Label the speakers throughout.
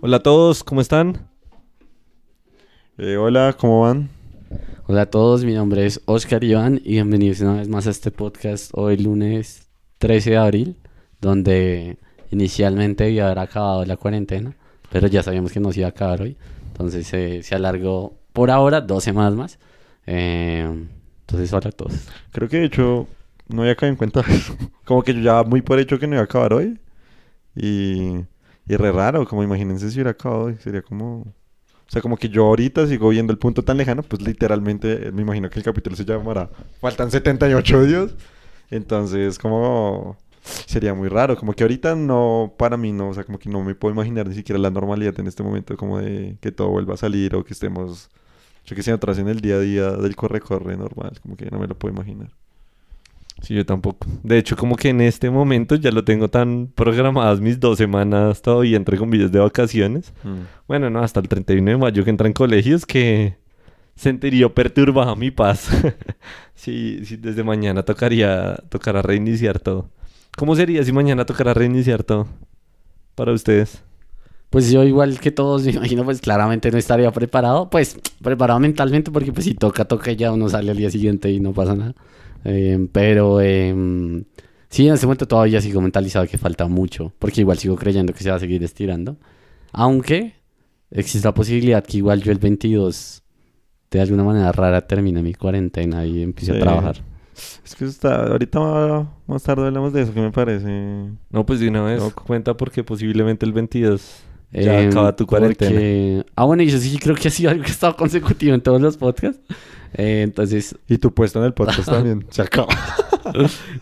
Speaker 1: Hola a todos, ¿cómo están?
Speaker 2: Eh, hola, ¿cómo van?
Speaker 3: Hola a todos, mi nombre es Oscar Iván y bienvenidos una vez más a este podcast hoy lunes 13 de abril, donde inicialmente iba a haber acabado la cuarentena, pero ya sabíamos que no se iba a acabar hoy, entonces eh, se alargó por ahora dos semanas más. Eh, entonces, hola a todos.
Speaker 2: Creo que de hecho no había caído en cuenta eso. Como que yo ya muy por hecho que no iba a acabar hoy. Y, y re raro, como imagínense si hubiera acabado. Sería como... O sea, como que yo ahorita sigo viendo el punto tan lejano, pues literalmente eh, me imagino que el capítulo se llamará Faltan 78 días. Entonces, como sería muy raro, como que ahorita no, para mí no, o sea, como que no me puedo imaginar ni siquiera la normalidad en este momento, como de que todo vuelva a salir o que estemos, yo que sé, atrás en el día a día del corre-corre normal, como que no me lo puedo imaginar.
Speaker 1: Sí, yo tampoco. De hecho, como que en este momento ya lo tengo tan programadas mis dos semanas todavía entre comillas de vacaciones.
Speaker 2: Mm.
Speaker 1: Bueno, no, hasta el 31 de mayo que entra en colegios que sentiría perturbada mi paz. sí, sí, desde mañana tocaría, tocará reiniciar todo. ¿Cómo sería si mañana tocará reiniciar todo? Para ustedes.
Speaker 3: Pues yo igual que todos, me imagino, pues claramente no estaría preparado, pues preparado mentalmente porque pues si toca, toca y ya uno sale al día siguiente y no pasa nada. Eh, pero eh, sí, en ese momento todavía sigo mentalizado que falta mucho, porque igual sigo creyendo que se va a seguir estirando. Aunque existe la posibilidad que igual yo el 22 de alguna manera rara termine mi cuarentena y empiece
Speaker 2: Sí.
Speaker 3: a trabajar.
Speaker 2: Es que está, ahorita más tarde hablamos de eso, que me parece.
Speaker 1: No, pues de una vez.
Speaker 2: Loco.
Speaker 1: Cuenta porque posiblemente el 22 ya
Speaker 3: Eh,
Speaker 1: acaba tu cuarentena.
Speaker 3: porque- Ah, bueno, y yo sí creo que ha sido algo que ha estado consecutivo en todos los podcasts. Eh, entonces,
Speaker 2: Y tu puesto en el podcast también. Se acaba.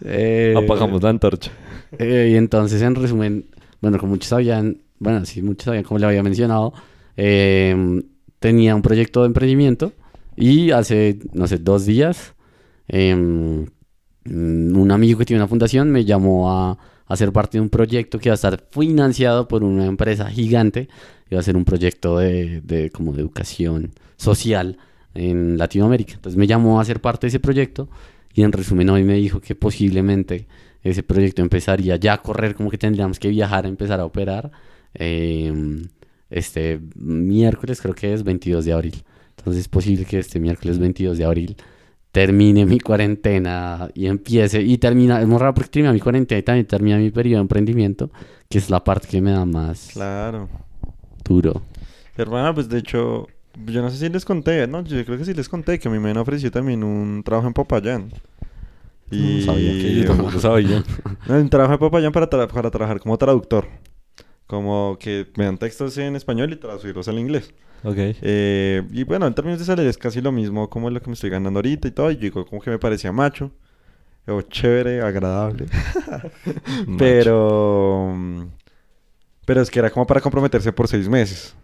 Speaker 3: eh,
Speaker 1: Apagamos la antorcha.
Speaker 3: Eh, y entonces, en resumen, bueno, como muchos sabían, bueno, sí, muchos sabían, como le había mencionado, eh, tenía un proyecto de emprendimiento y hace, no sé, dos días, eh, mm, un amigo que tiene una fundación me llamó a, a ser parte de un proyecto que va a estar financiado por una empresa gigante y va a ser un proyecto de, como de educación social en Latinoamérica. Entonces me llamó a ser parte de ese proyecto y en resumen hoy me dijo que posiblemente ese proyecto empezaría ya a correr, como que tendríamos que viajar a empezar a operar eh, este miércoles, creo que es 22 de abril. Entonces es posible que este miércoles 22 de abril termine mi cuarentena y empiece y termina, es muy raro porque termina mi cuarentena y también termina mi periodo de emprendimiento, que es la parte que me da más
Speaker 2: Claro.
Speaker 3: duro.
Speaker 2: Hermana, pues de hecho, yo no sé si les conté, ¿no? Yo creo que sí les conté que a mí me han ofrecido también un trabajo en Popayán. Y...
Speaker 3: No sabía
Speaker 1: Que yo tampoco sabía.
Speaker 2: No, un trabajo en Popayán para, tra- para trabajar como traductor. Como que me dan textos en español y traducirlos al inglés.
Speaker 1: Ok.
Speaker 2: Eh, y bueno, en términos de salario es casi lo mismo como lo que me estoy ganando ahorita y todo. Y yo digo, como que me parecía macho. O chévere, agradable. Pero. Pero es que era como para comprometerse por seis meses.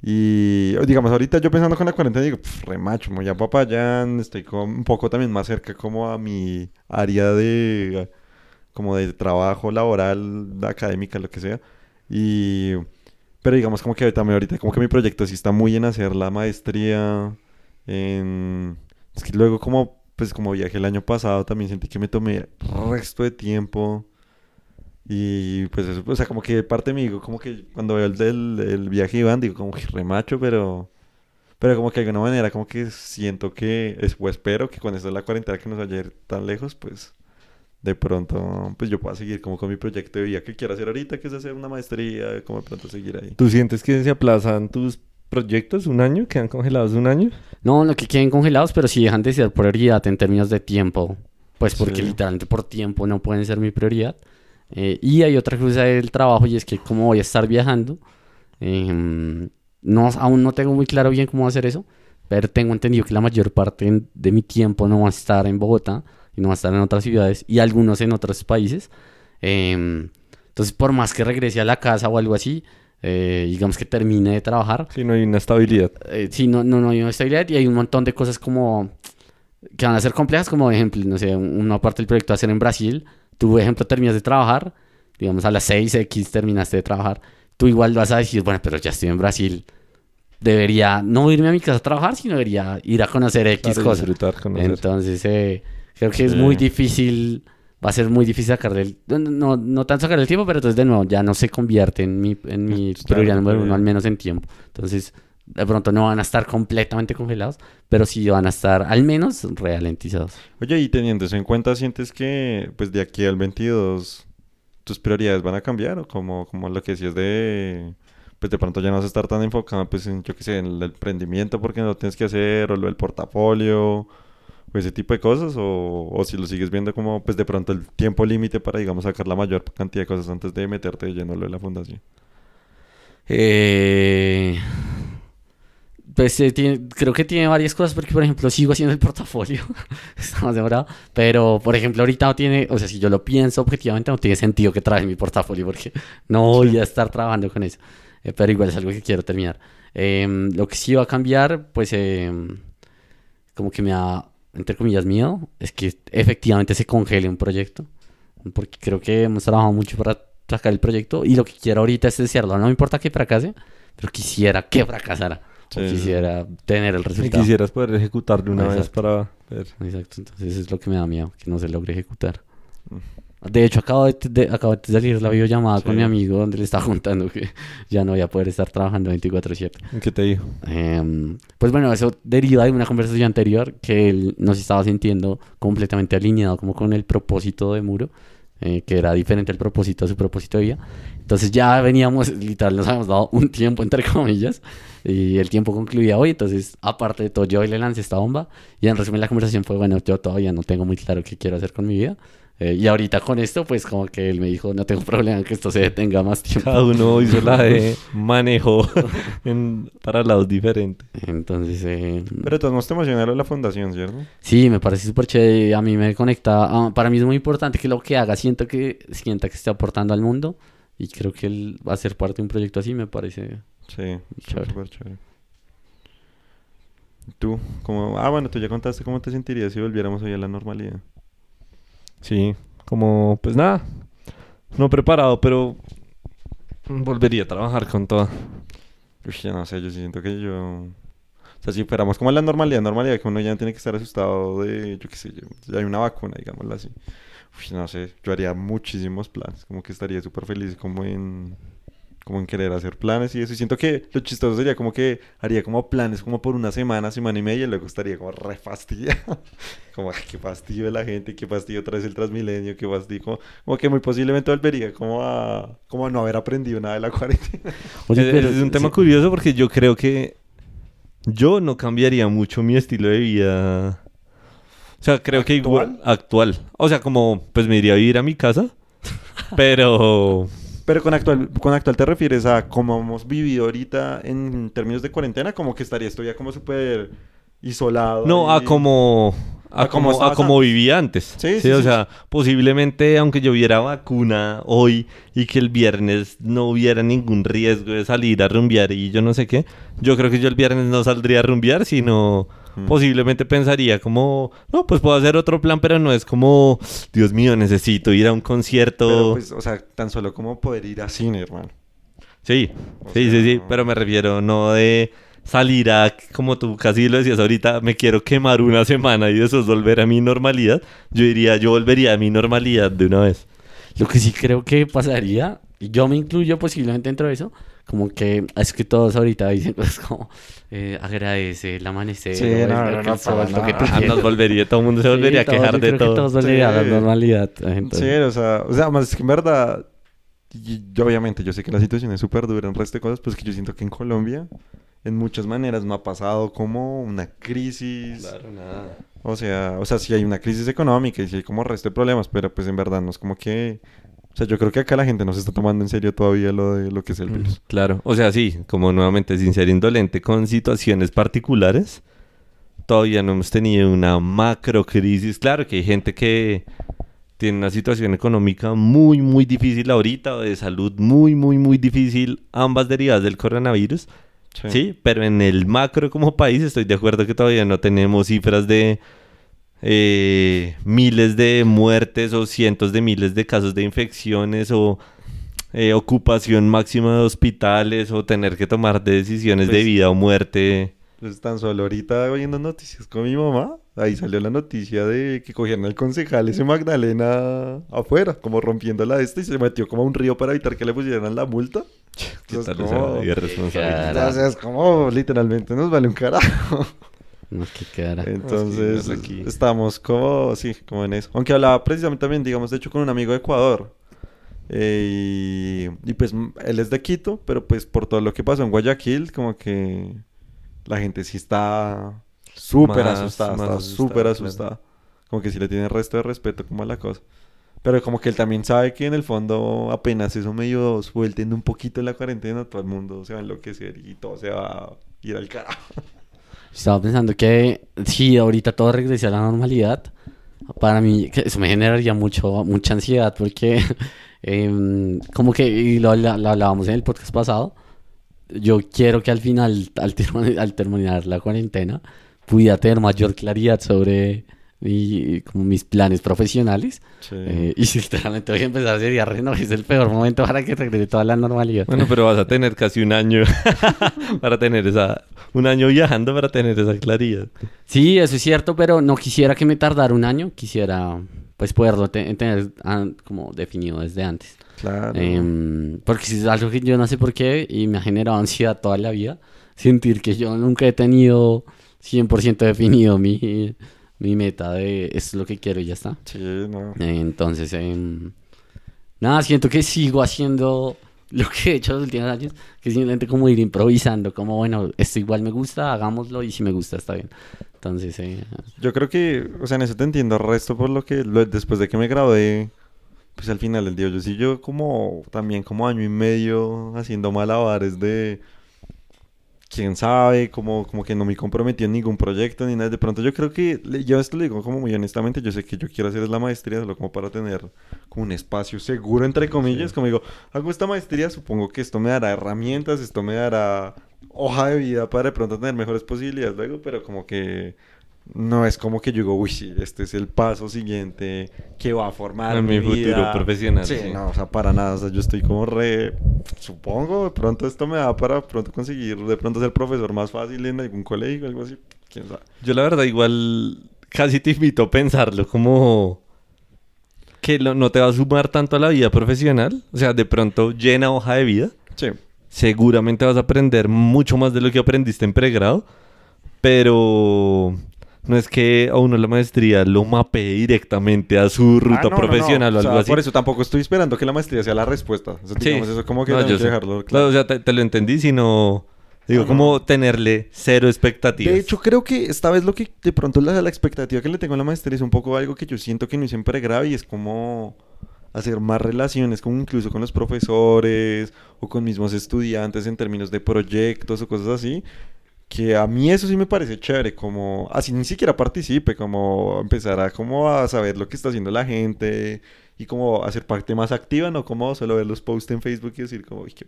Speaker 2: Y digamos, ahorita yo pensando con la cuarentena, digo, "Pf, re macho, me voy a Popayán, estoy como un poco también más cerca como a mi área de como de trabajo laboral, académica, lo que sea. Y pero digamos como que también ahorita como que mi proyecto sí está muy en hacer la maestría en es que luego como pues como viajé el año pasado también sentí que me tomé resto de tiempo. Y pues eso, o sea, como que parte de mí, digo, como que cuando veo el del el viaje Iván, digo, como que remacho, pero, pero como que de alguna manera, como que siento que, es, o espero que esto de la cuarentena que nos vaya a tan lejos, pues de pronto, pues yo pueda seguir como con mi proyecto de vida que quiero hacer ahorita, que es hacer una maestría, como de pronto seguir ahí.
Speaker 1: ¿Tú sientes que se aplazan tus proyectos un año? ¿Quedan congelados un año?
Speaker 3: No, no que queden congelados, pero sí dejan de ser prioridad en términos de tiempo. Pues porque
Speaker 2: Sí.
Speaker 3: literalmente por tiempo no pueden ser mi prioridad. Eh, y hay otra cosa del trabajo y es que como voy a estar viajando, em, no, aún no tengo muy claro bien cómo hacer eso, pero tengo entendido que la mayor parte de mi tiempo no va a estar en Bogotá y no va a estar en otras ciudades y algunos en otros países. Em, entonces, por más que regrese a la casa o algo así, eh, digamos que termine de trabajar,
Speaker 1: Si no hay una estabilidad.
Speaker 3: eh, sí, no, no, no hay una estabilidad y hay un montón de cosas como que van a ser complejas, como ejemplo, no sé, un- una parte del proyecto va a ser en Brasil, tú, por ejemplo, terminas de trabajar, digamos a las 6X terminaste de trabajar, tú igual vas a decir, bueno, pero ya estoy en Brasil, debería no irme a mi casa a trabajar, sino debería ir a conocer X
Speaker 1: Claro,
Speaker 3: cosas.
Speaker 1: disfrutar, conocer.
Speaker 3: Entonces, eh, creo que es muy difícil va a ser muy difícil sacarle el, no, no, no tanto sacarle el tiempo, pero entonces de nuevo ya no se convierte en mi, en mi
Speaker 2: Claro,
Speaker 3: prioridad número uno, al menos en tiempo. Entonces, de pronto no van a estar completamente congelados, pero sí van a estar al menos ralentizados.
Speaker 2: Oye, y teniendo eso en cuenta, ¿sientes que pues de aquí al 22 tus prioridades van a cambiar? O como, como lo que decías de, pues de pronto ya no vas a estar tan enfocado pues en, yo qué sé, en el emprendimiento porque no lo tienes que hacer, o lo del portafolio, o ese tipo de cosas, o, o si lo sigues viendo como pues de pronto el tiempo límite para, digamos, sacar la mayor cantidad de cosas antes de meterte lleno de la fundación.
Speaker 3: Eh, pues eh, tiene- creo que tiene varias cosas porque, por ejemplo, sigo haciendo el portafolio. Está más demorado. Pero, por ejemplo, ahorita no tiene, o sea, si yo lo pienso objetivamente, no tiene sentido que traje mi portafolio porque no voy a estar trabajando con eso. Eh, pero igual es algo que quiero terminar. Em, lo que sí va a cambiar, pues, em, como que me da, entre comillas, miedo, es que efectivamente se congele un proyecto. Porque creo que hemos trabajado mucho para sacar el proyecto y lo que quiero ahorita es desearlo. No me importa que fracase, pero quisiera que fracasara.
Speaker 2: Sí,
Speaker 3: o quisiera tener el resultado.
Speaker 1: quisieras poder ejecutarlo una vez
Speaker 3: Exacto.
Speaker 1: para ver.
Speaker 3: Exacto, entonces eso es lo que me da miedo, que no se logre ejecutar.
Speaker 2: Mm.
Speaker 3: De hecho, acabo de, de- acabo de salir la videollamada con
Speaker 2: Sí.
Speaker 3: mi amigo donde le estaba contando que ya no voy a poder estar trabajando 24/7.
Speaker 1: ¿Qué te digo?
Speaker 3: Em, pues bueno, eso deriva de una conversación anterior que él nos estaba sintiendo completamente alineado como con el propósito de Muro, eh, que era diferente al propósito a su propósito de vida. Entonces ya veníamos, literal, nos habíamos dado un tiempo entre comillas y el tiempo concluía hoy. Entonces, aparte de todo, yo hoy le lancé esta bomba y en resumen la conversación fue, bueno, yo todavía no tengo muy claro qué quiero hacer con mi vida. Eh, y ahorita con esto, pues como que él me dijo, no tengo problema en que esto se detenga más tiempo.
Speaker 1: Cada uno hizo la de manejo en, para lados diferentes.
Speaker 3: Entonces, eh,
Speaker 2: Pero de todos modos te emociona lo de la fundación, ¿cierto?
Speaker 3: Sí, me parece súper chévere. A mí me conecta. ah, para mí es muy importante que lo que haga siento que sienta que esté aportando al mundo. Y creo que él va a ser parte de un proyecto así, me parece.
Speaker 2: Sí,
Speaker 3: Chévere.
Speaker 2: súper chévere. ¿Tú? Como... Ah, bueno, tú ya contaste cómo te sentirías si volviéramos hoy a la normalidad.
Speaker 1: Sí, como, pues nada, no preparado, pero volvería a trabajar con toda.
Speaker 2: Uy, ya no sé, yo siento que yo... O sea, si fuéramos como la normalidad, normalidad, que uno ya no tiene que estar asustado de, yo qué sé, yo- ya hay una vacuna, digámoslo así. Uy, no sé, yo haría muchísimos planes, como que estaría súper feliz como en... Como en querer hacer planes y eso. Y siento que lo chistoso sería como que haría como planes como por una semana, semana y media y luego estaría como re fastidiado. como, "Ay, qué fastidio de la gente, qué fastidio otra vez el Transmilenio, qué fastidio. Como, como que muy posiblemente volvería como a, como a no haber aprendido nada de la cuarentena.
Speaker 3: Oye,
Speaker 1: es,
Speaker 3: pero-
Speaker 1: es un tema
Speaker 3: sí,
Speaker 1: curioso porque yo creo que yo no cambiaría mucho mi estilo de vida. O sea, creo que igual actual. O sea, como pues me iría a vivir a mi casa, pero
Speaker 2: Pero con actual, con actual te refieres a cómo hemos vivido ahorita en términos de cuarentena, como que estaría esto ya como súper isolado.
Speaker 1: no a como a, como a como vivía antes.
Speaker 2: Sí, sí,
Speaker 1: o
Speaker 2: sí.
Speaker 1: sea, posiblemente aunque yo hubiera vacuna hoy y que el viernes no hubiera ningún riesgo de salir a rumbear y yo no sé qué, yo creo que yo el viernes no saldría a rumbear, sino
Speaker 2: Mm.
Speaker 1: posiblemente pensaría como, no, pues puedo hacer otro plan, pero no es como, Dios mío, necesito ir a un concierto.
Speaker 2: Pero pues, o sea, tan solo como poder ir a cine, hermano.
Speaker 1: Sí,
Speaker 2: O
Speaker 1: sí,
Speaker 2: sea,
Speaker 1: sí, sí,
Speaker 2: no-
Speaker 1: pero me refiero no de salir a, como tú casi lo decías ahorita, me quiero quemar una semana y después volver a mi normalidad. Yo diría, yo volvería a mi normalidad de una vez.
Speaker 3: Lo que sí creo que pasaría, y yo me incluyo posiblemente dentro de eso, como que es que todos ahorita dicen cosas como eh, agradece el amanecer,
Speaker 2: Sí, no, no, no,
Speaker 3: el sol,
Speaker 2: para
Speaker 3: lo que
Speaker 1: volvería, todo el mundo se volvería
Speaker 3: Sí,
Speaker 1: a quejar de
Speaker 3: creo que
Speaker 1: todo.
Speaker 3: todos volverían a
Speaker 2: Sí.
Speaker 3: la normalidad.
Speaker 2: Sí,
Speaker 3: entonces-
Speaker 2: o sea, o sea, más es que en verdad, y- yo obviamente, yo sé que la situación es súper dura en resto de cosas, pues que yo siento que en Colombia, en muchas maneras, no ha pasado como una crisis.
Speaker 1: Claro, nada.
Speaker 2: O sea, o sea, sí hay una crisis económica y sí hay como resto de problemas, pero pues en verdad no es como que... O sea, yo creo que acá la gente no se está tomando en serio todavía lo de lo que es el virus.
Speaker 1: Claro, o sea, sí, como nuevamente sin ser indolente con situaciones particulares, todavía no hemos tenido una macro crisis. Claro que hay gente que tiene una situación económica muy, muy difícil ahorita, o de salud muy, muy, muy difícil, ambas derivadas del coronavirus. Sí. pero en el macro como país estoy de acuerdo que todavía no tenemos cifras de eh, miles de muertes o cientos de miles de casos de infecciones o eh, ocupación máxima de hospitales o tener que tomar decisiones de
Speaker 2: Pues-
Speaker 1: vida o muerte.
Speaker 2: Pues tan solo ahorita oyendo noticias con mi mamá, ahí salió la noticia de que cogieron al concejal ese Magdalena afuera, como rompiendo la esta y se metió como a un río para evitar que le pusieran la multa.
Speaker 1: ¿Qué
Speaker 2: Entonces,
Speaker 1: tal esa
Speaker 2: como-
Speaker 1: irresponsabilidad?
Speaker 2: Como literalmente nos vale un carajo.
Speaker 3: No, qué cara.
Speaker 2: Entonces,
Speaker 1: es aquí.
Speaker 2: estamos como, sí, como en eso. Aunque hablaba precisamente también, digamos, de hecho, con un amigo de Ecuador. Eh, y, y, pues él es de Quito, pero pues por todo lo que pasó en Guayaquil, como que la gente sí está súper asustada, está
Speaker 1: asustada,
Speaker 2: súper
Speaker 1: claro.
Speaker 2: asustada. Como que sí le tiene resto de respeto como a la cosa. Pero como que él también sabe que en el fondo apenas eso medio suelten un poquito la cuarentena, todo el mundo se va a enloquecer y todo se va a ir al carajo.
Speaker 3: Estaba pensando que si ahorita todo regrese a la normalidad, para mí eso me generaría mucho, mucha ansiedad porque em, como que, y lo, hablábamos en el podcast pasado, yo quiero que al final, al terminar la cuarentena, pudiera tener mayor claridad sobre mi- como mis planes profesionales. Eh, y si literalmente voy a empezar sería reno, es el peor momento para que regrese toda la normalidad.
Speaker 1: Bueno, pero vas a tener casi un año para tener esa... Un año viajando para tener esa claridad.
Speaker 3: Sí, eso es cierto, pero no quisiera que me tardara un año, quisiera pues poderlo te- tener ah, como definido desde antes.
Speaker 2: Claro.
Speaker 3: Em, porque si es algo que yo no sé por qué y me ha generado ansiedad toda la vida, sentir que yo nunca he tenido 100% definido mi, mi meta de esto es lo que quiero y ya está.
Speaker 2: Sí, no.
Speaker 3: Entonces, em, nada, siento que sigo haciendo lo que he hecho los últimos años, que es simplemente como ir improvisando, como bueno, esto igual me gusta, hagámoslo y si me gusta está bien. Entonces, eh,
Speaker 2: Yo creo que, o sea, en eso te entiendo resto por lo que lo- después de que me gradué, pues al final del día yo sí yo como también como año y medio haciendo malabares de quién sabe, como, como que no me comprometí en ningún proyecto ni nada. De pronto yo creo que, yo esto lo digo como muy honestamente, yo sé que yo quiero hacer es la maestría solo como para tener como un espacio seguro, entre comillas, como digo, hago esta maestría, supongo que esto me dará herramientas, esto me dará hoja de vida para de pronto tener mejores posibilidades luego, pero como que no es como que yo digo, uy, sí, este es el paso siguiente que va a formar
Speaker 1: En mi futuro
Speaker 2: vida".
Speaker 1: profesional,
Speaker 2: Sí,
Speaker 1: sí.
Speaker 2: no, o sea, para nada, o sea, yo estoy como re, supongo, de pronto esto me da para pronto conseguir, de pronto ser profesor más fácil en algún colegio, algo así, quién sabe.
Speaker 1: Yo la verdad igual casi te invito a pensarlo como que lo- no te va a sumar tanto a la vida profesional. O sea, de pronto llena hoja de vida.
Speaker 2: Sí,
Speaker 1: Seguramente vas a aprender mucho más de lo que aprendiste en pregrado. Pero no es que a uno la maestría lo mapee directamente a su ruta
Speaker 2: Ah, no, no, no.
Speaker 1: profesional o
Speaker 2: O sea,
Speaker 1: algo así.
Speaker 2: Por eso tampoco estoy esperando que la maestría sea la respuesta. O sea,
Speaker 1: Sí.
Speaker 2: eso como que
Speaker 1: No,
Speaker 2: tengo
Speaker 1: yo
Speaker 2: que
Speaker 1: sé.
Speaker 2: dejarlo
Speaker 1: Claro, o sea, te, te lo entendí, sino... Digo,
Speaker 2: No, no.
Speaker 1: como tenerle cero expectativas.
Speaker 2: De hecho, creo que esta vez lo que de pronto la, la expectativa que le tengo a la maestría es un poco algo que yo siento que no hice en pregrado y es como hacer más relaciones, como incluso con los profesores o con mismos estudiantes en términos de proyectos o cosas así. Que a mí eso sí me parece chévere, como así ni siquiera participe, como empezar a como a saber lo que está haciendo la gente y como hacer parte más activa, no como solo ver los posts en Facebook y decir como, uy, qué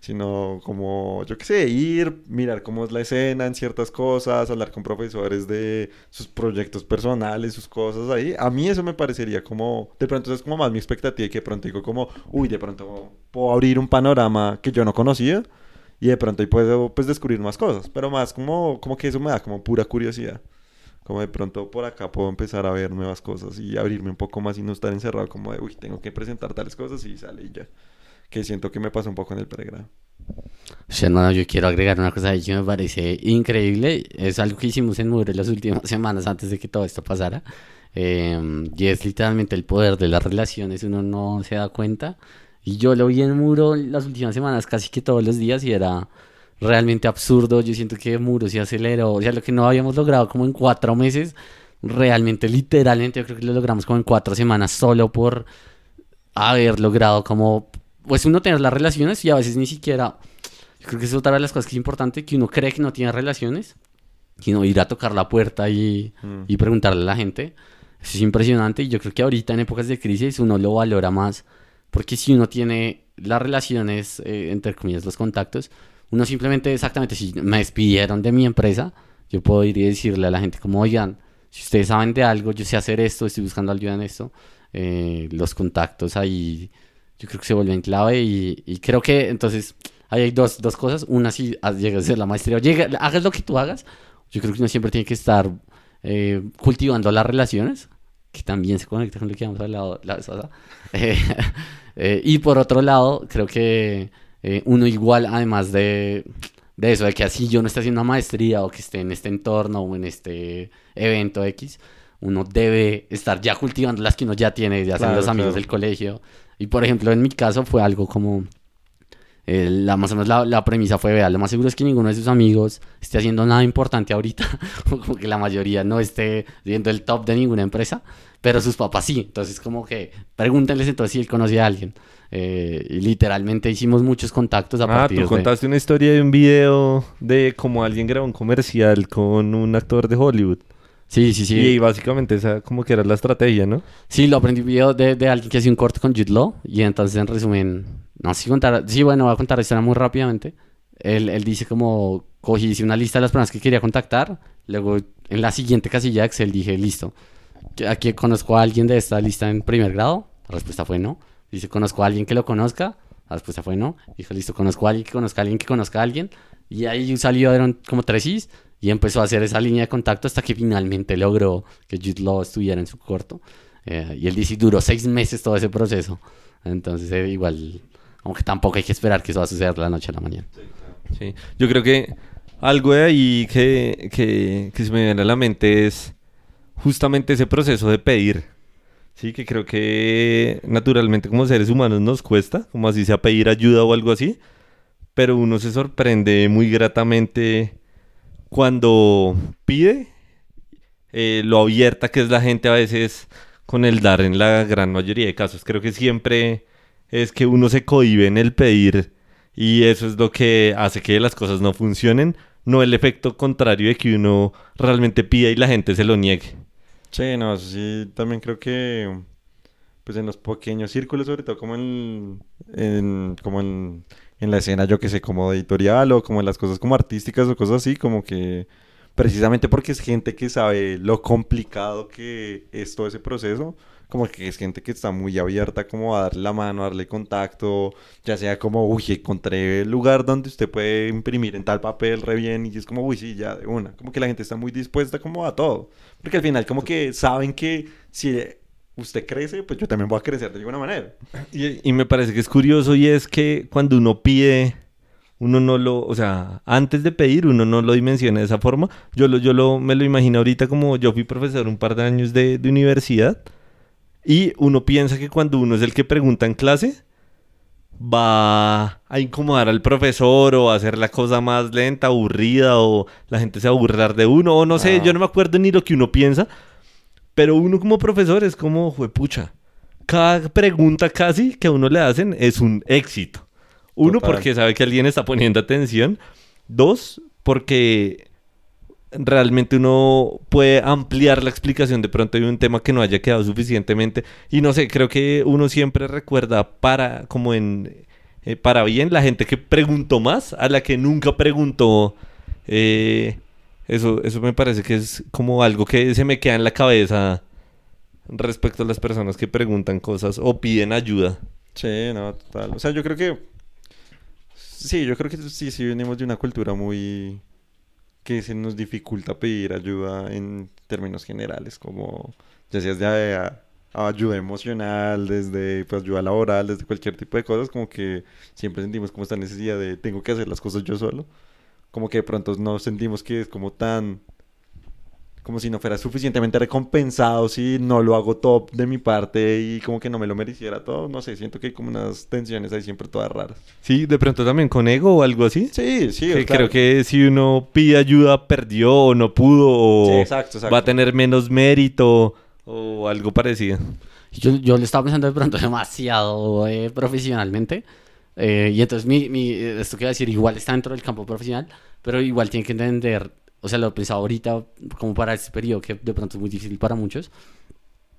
Speaker 2: sino como, yo qué sé, ir, mirar cómo es la escena en ciertas cosas, hablar con profesores de sus proyectos personales, sus cosas ahí. A mí eso me parecería como, de pronto es como más mi expectativa y que de pronto digo como, uy, de pronto puedo abrir un panorama que yo no conocía y de pronto ahí puedo pues descubrir más cosas, pero más como, como que eso me da como pura curiosidad. Como de pronto por acá puedo empezar a ver nuevas cosas y abrirme un poco más y no estar encerrado como de, uy, tengo que presentar tales cosas y sale y ya. Que siento que me pasó un poco en el pregrado.
Speaker 3: O sea, no, yo quiero agregar una cosa que me parece increíble. Es algo que hicimos en Mure las últimas semanas antes de que todo esto pasara. Eh, y es literalmente el poder de las relaciones. Uno no se da cuenta. Y yo lo vi en Muro las últimas semanas casi que todos los días y era realmente absurdo. Yo siento que Muro se aceleró. O sea, lo que no habíamos logrado como en cuatro meses, realmente, literalmente, yo creo que lo logramos como en cuatro semanas solo por haber logrado como, pues uno tener las relaciones y a veces ni siquiera, yo creo que es otra de las cosas que es importante, que uno cree que no tiene relaciones, sino ir a tocar la puerta y,
Speaker 2: Mm.
Speaker 3: y preguntarle a la gente. Eso es impresionante y yo creo que ahorita en épocas de crisis uno lo valora más, porque si uno tiene las relaciones, eh, entre comillas, los contactos, uno simplemente, exactamente, si me despidieron de mi empresa, yo puedo ir y decirle a la gente como, oigan, si ustedes saben de algo, yo sé hacer esto, estoy buscando ayuda en esto, eh, los contactos ahí yo creo que se vuelven clave y, y creo que entonces ahí hay dos, dos cosas. Una, si llegas a hacer la maestría hagas lo que tú hagas, yo creo que uno siempre tiene que estar eh, cultivando las relaciones, que también se conecta con lo que habíamos hablado la vez pasada. Eh, eh, y por otro lado, creo que eh, uno igual, además de, de eso, de que así yo no esté haciendo una maestría o que esté en este entorno o en este evento X, uno debe estar ya cultivando las que uno ya tiene, ya sean
Speaker 2: Claro,
Speaker 3: los amigos
Speaker 2: claro.
Speaker 3: del colegio. Y por ejemplo, en mi caso fue algo como... eh, la, más o menos la, la premisa fue, vea, lo más seguro es que ninguno de sus amigos esté haciendo nada importante ahorita, como que la mayoría no esté siendo el top de ninguna empresa, pero sus papás sí. Entonces, como que pregúntenles entonces si él conoce a alguien. Eh, y literalmente hicimos muchos contactos a
Speaker 1: Ah,
Speaker 3: partir
Speaker 1: tú
Speaker 3: de...
Speaker 1: contaste una historia de un video de cómo alguien grabó un comercial con un actor de Hollywood.
Speaker 3: Sí, sí, sí.
Speaker 1: Y básicamente esa como que era la estrategia, ¿no?
Speaker 3: Sí, lo aprendí video de, de alguien que hacía un corte con Jude Law. Y entonces, en resumen, no si contar. Sí, bueno, voy a contar la historia muy rápidamente. Él, él dice como cogí hice una lista de las personas que quería contactar. Luego, en la siguiente casilla de Excel dije, listo. Aquí conozco a alguien de esta lista en primer grado. La respuesta fue no. Dice, conozco a alguien que lo conozca. La respuesta fue no. Dijo, listo, conozco a alguien que conozca a alguien que conozca a alguien. Y ahí salieron como tres is y empezó a hacer esa línea de contacto hasta que finalmente logró que Jude Law estuviera en su corto. Eh, y él dice, duró seis meses todo ese proceso. Entonces, eh, igual, como que tampoco hay que esperar que eso va a suceder de la noche a la mañana.
Speaker 1: Sí. Yo creo que algo de ahí que, que, que se me viene a la mente es justamente ese proceso de pedir. Sí, que creo que naturalmente como seres humanos nos cuesta, como así sea pedir ayuda o algo así, pero uno se sorprende muy gratamente cuando pide eh, lo abierta que es la gente a veces con el dar en la gran mayoría de casos. Creo que siempre es que uno se cohíbe en el pedir y eso es lo que hace que las cosas no funcionen, no el efecto contrario de que uno realmente pida y la gente se lo niegue.
Speaker 2: Sí, no, sí, también creo que, pues en los pequeños círculos, sobre todo como en, como en, en la escena, yo que sé, como editorial o como en las cosas como artísticas o cosas así, como que precisamente porque es gente que sabe lo complicado que es todo ese proceso, como que es gente que está muy abierta como a darle la mano, darle contacto, ya sea como, uy, encontré el lugar donde usted puede imprimir en tal papel re bien y es como, uy, sí, ya de una, como que la gente está muy dispuesta como a todo, porque al final como que saben que si usted crece, pues yo también voy a crecer de alguna manera.
Speaker 1: Y, y me parece que es curioso y es que cuando uno pide, uno no lo, o sea, antes de pedir uno no lo dimensiona de esa forma. Yo lo, yo lo, me lo imagino ahorita como yo fui profesor un par de años de, de universidad y uno piensa que cuando uno es el que pregunta en clase va a incomodar al profesor o a hacer la cosa más lenta, aburrida o la gente se va a burlar de uno o no sé,
Speaker 2: Ah.
Speaker 1: yo no me acuerdo ni lo que uno piensa, pero uno como profesor es como, juepucha, cada pregunta casi que a uno le hacen es un éxito. Uno,
Speaker 2: Total.
Speaker 1: porque sabe que alguien está poniendo atención. Dos, porque realmente uno puede ampliar la explicación de pronto de un tema que no haya quedado suficientemente. Y no sé, creo que uno siempre recuerda para, como en, eh, para bien, la gente que preguntó más a la que nunca preguntó. eh, eso, eso me parece que es como algo que se me queda en la cabeza respecto a las personas que preguntan cosas o piden ayuda.
Speaker 2: Sí, no, total. O sea, yo creo que. Sí, yo creo que sí, sí venimos de una cultura muy. Que se nos dificulta pedir ayuda en términos generales, como. ya sea de a- a ayuda emocional, desde pues, ayuda laboral, desde cualquier tipo de cosas, como que siempre sentimos como esta necesidad de tengo que hacer las cosas yo solo. Como que de pronto no sentimos que es como tan. Como si no fuera suficientemente recompensado si no lo hago todo de mi parte y como que no me lo mereciera todo. No sé, siento que hay como unas tensiones ahí siempre todas raras.
Speaker 1: Sí, de pronto también con ego o algo así.
Speaker 2: Sí, sí,
Speaker 1: Que
Speaker 2: claro.
Speaker 1: Creo que si uno pide ayuda, perdió o no pudo o
Speaker 2: Sí, exacto, exacto.
Speaker 1: va a tener menos mérito o algo parecido.
Speaker 3: Yo, yo lo estaba pensando de pronto demasiado eh, profesionalmente. eh, y entonces mi, mi- esto que iba a decir, igual está dentro del campo profesional, pero igual tiene que entender, o sea, lo he pensado ahorita como para este periodo que de pronto es muy difícil para muchos,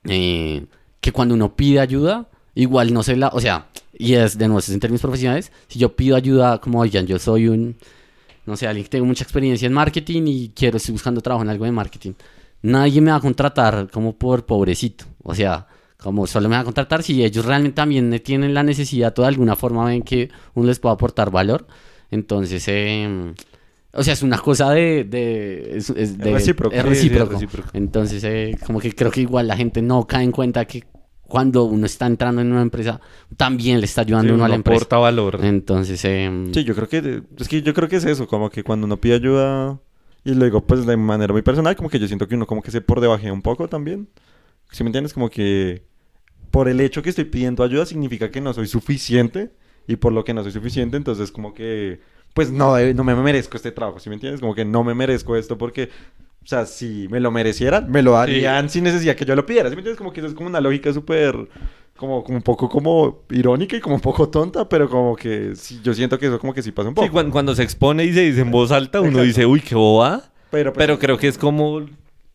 Speaker 3: eh, que cuando uno pide ayuda, igual no se la, o sea, y es de nuevo, es en términos profesionales, si yo pido ayuda como, oigan, yo soy un, no sé, alguien que tengo mucha experiencia en marketing y quiero, estoy buscando trabajo en algo de marketing. Nadie me va a contratar como por pobrecito. O sea, como solo me va a contratar si ellos realmente también tienen la necesidad o de alguna forma ven que uno les puede aportar valor. Entonces, eh, O sea, es una cosa de... de, es, es de-
Speaker 2: recíproco.
Speaker 3: es
Speaker 1: Sí, sí, es
Speaker 3: recíproco. Entonces, eh, como que creo que igual la gente no cae en cuenta que cuando uno está entrando en una empresa, también le está ayudando
Speaker 1: Sí,
Speaker 3: uno a la empresa.
Speaker 1: aporta valor.
Speaker 3: Entonces, eh,
Speaker 2: Sí, yo creo que es que yo creo que es eso, como que cuando uno pide ayuda y lo digo pues de manera muy personal, como que yo siento que uno como que se por debajea un poco también. ¿Sí me entiendes? Como que por el hecho que estoy pidiendo ayuda significa que no soy suficiente y por lo que no soy suficiente, entonces como que pues no debe- no me merezco este trabajo, ¿sí me entiendes? Como que no me merezco esto porque o sea, si me lo merecieran, me lo darían sin necesidad que yo lo pidiera. ¿Sí me entiendes? Como que eso es como una lógica súper como, como un poco como irónica y como un poco tonta, pero como que sí, yo siento que eso como que sí pasa un poco.
Speaker 1: Sí, cuando, cuando se expone y se dice en voz alta, uno
Speaker 2: Exacto.
Speaker 1: dice, uy, qué boba.
Speaker 2: Pero, pues,
Speaker 1: Pero creo que es como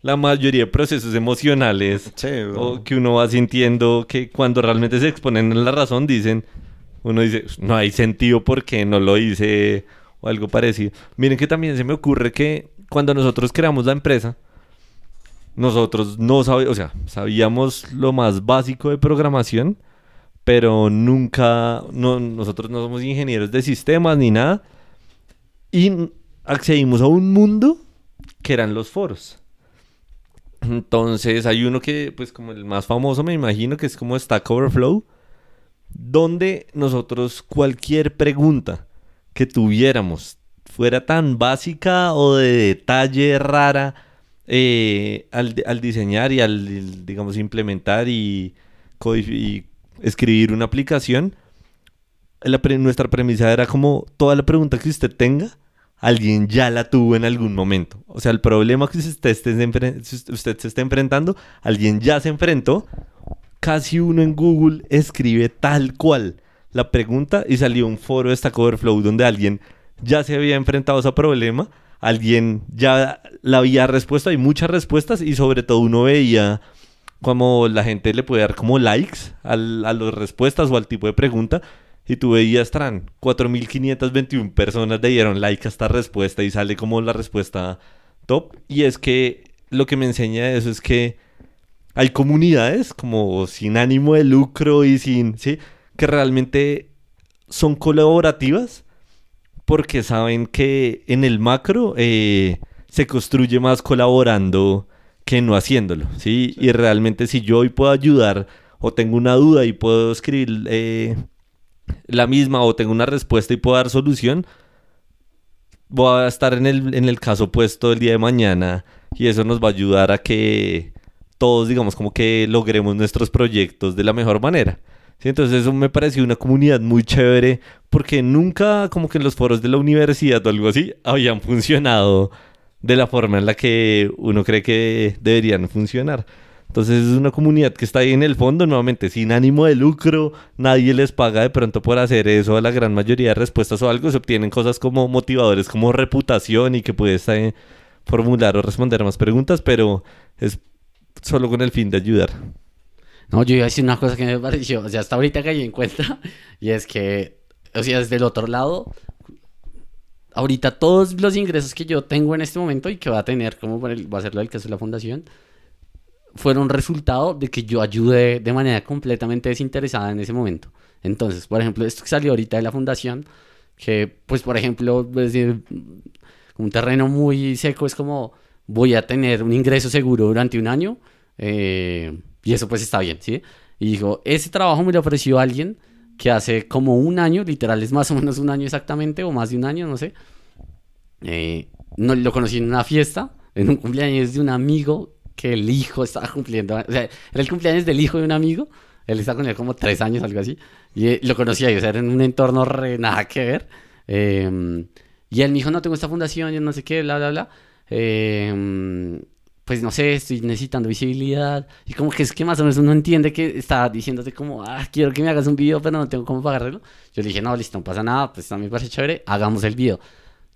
Speaker 1: la mayoría de procesos emocionales
Speaker 2: Sí,
Speaker 1: o que uno va sintiendo que cuando realmente se exponen en la razón dicen, uno dice, no hay sentido porque no lo hice o algo parecido. Miren que también se me ocurre que cuando nosotros creamos la empresa, nosotros no sabíamos, o sea, sabíamos lo más básico de programación, pero nunca, no, nosotros no somos ingenieros de sistemas ni nada, y accedimos a un mundo que eran los foros. Entonces hay uno que, pues como el más famoso me imagino, que es como Stack Overflow, donde nosotros cualquier pregunta que tuviéramos, fuera tan básica o de detalle rara, eh, al, diseñar y al, digamos, implementar y, escribir una aplicación, la pre- nuestra premisa era como toda la pregunta que usted tenga, alguien ya la tuvo en algún momento. O sea, el problema que usted, esté usted se está enfrentando, alguien ya se enfrentó. Casi uno en Google escribe tal cual la pregunta y salió un foro de Stack Overflow donde alguien ya se había enfrentado a ese problema, alguien ya la había respuesto, hay muchas respuestas y sobre todo uno veía como la gente le puede dar como likes a las respuestas o al tipo de pregunta. Y tú veías, Tran, 4.521 personas le dieron like a esta respuesta y sale como la respuesta top. Y es que lo que me enseña eso es que hay comunidades como sin ánimo de lucro y sin, ¿sí? Que realmente son colaborativas porque saben que en el macro eh, se construye más colaborando que no haciéndolo, ¿sí? Y realmente si yo hoy puedo ayudar o tengo una duda y puedo escribir eh, la misma o tengo una respuesta y puedo dar solución, voy a estar en el, en el caso opuesto el día de mañana y eso nos va a ayudar a que todos, digamos, como que logremos nuestros proyectos de la mejor manera. Entonces eso me pareció una comunidad muy chévere porque nunca como que en los foros de la universidad o algo así habían funcionado de la forma en la que uno cree que deberían funcionar. Entonces es una comunidad que está ahí en el fondo, nuevamente, sin ánimo de lucro, nadie les paga de pronto por hacer eso, a la gran mayoría de respuestas o algo, se obtienen cosas como motivadores, como reputación y que puedes eh, formular o responder más preguntas, pero es solo con el fin de ayudar.
Speaker 3: No, yo iba a decir una cosa que me pareció, o sea, hasta ahorita caí en cuenta, y es que, o sea, desde el otro lado, ahorita todos los ingresos que yo tengo en este momento y que va a tener, como el- va a ser del caso de la fundación, fueron resultado de que yo ayudé de manera completamente desinteresada en ese momento. Entonces, por ejemplo, esto que salió ahorita de la fundación, que, pues, por ejemplo, es decir, un terreno muy seco es como voy a tener un ingreso seguro durante un año eh, y eso pues está bien, ¿sí? Y dijo, ese trabajo me lo ofreció alguien que hace como un año, literal es más o menos un año exactamente o más de un año, no sé. Eh, no, lo conocí en una fiesta, en un cumpleaños de un amigo que el hijo estaba cumpliendo, o sea, era el cumpleaños del hijo de un amigo, él estaba con él como tres años, algo así, y eh, lo conocí ahí, o sea, era en un entorno re nada que ver. Eh, y él me dijo, no, tengo esta fundación, yo no sé qué, bla, bla, bla. Eh, pues no sé, estoy necesitando visibilidad. Y como que es que más o menos uno entiende que está diciéndote como, ah, quiero que me hagas un video, pero no tengo cómo pagarlo. Yo le dije, no, listo, no pasa nada, pues también me parece chévere, hagamos el video.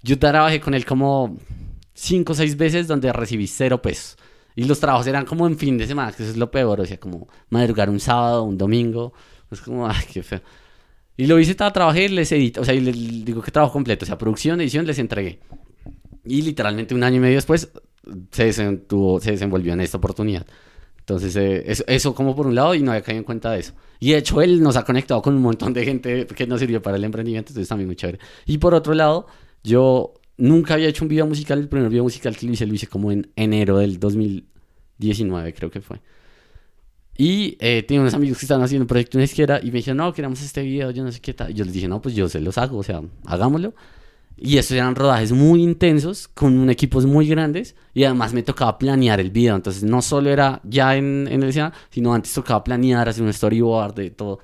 Speaker 3: Yo trabajé con él como cinco o seis veces donde recibí cero pesos. Y los trabajos eran como en fin de semana, que eso es lo peor, o sea, como madrugar un sábado, un domingo. Es como, ay, qué feo. Y lo hice, estaba, trabajé, les edité, o sea, y les digo que trabajo completo, o sea, producción, edición, les entregué. Y literalmente un año y medio después se, desentuvo- se desenvolvió en esta oportunidad. Entonces, eh, eso, eso como por un lado y no había caído en cuenta de eso. Y de hecho, él nos ha conectado con un montón de gente que nos sirvió para el emprendimiento, entonces también muy chévere. Y por otro lado, yo nunca había hecho un video musical. El primer video musical que lo hice, lo hice como en enero del 2019, creo que fue. Y eh, tenía unos amigos que estaban haciendo un proyecto en izquierda y me dijeron, no, queremos este video, yo no sé qué tal. Y yo les dije, no, pues yo se los hago, o sea, hagámoslo. Y estos eran rodajes muy intensos, con equipos muy grandes, y además me tocaba planear el video. Entonces, no solo era ya en, en el escenario, sino antes tocaba planear, hacer un storyboard de todo.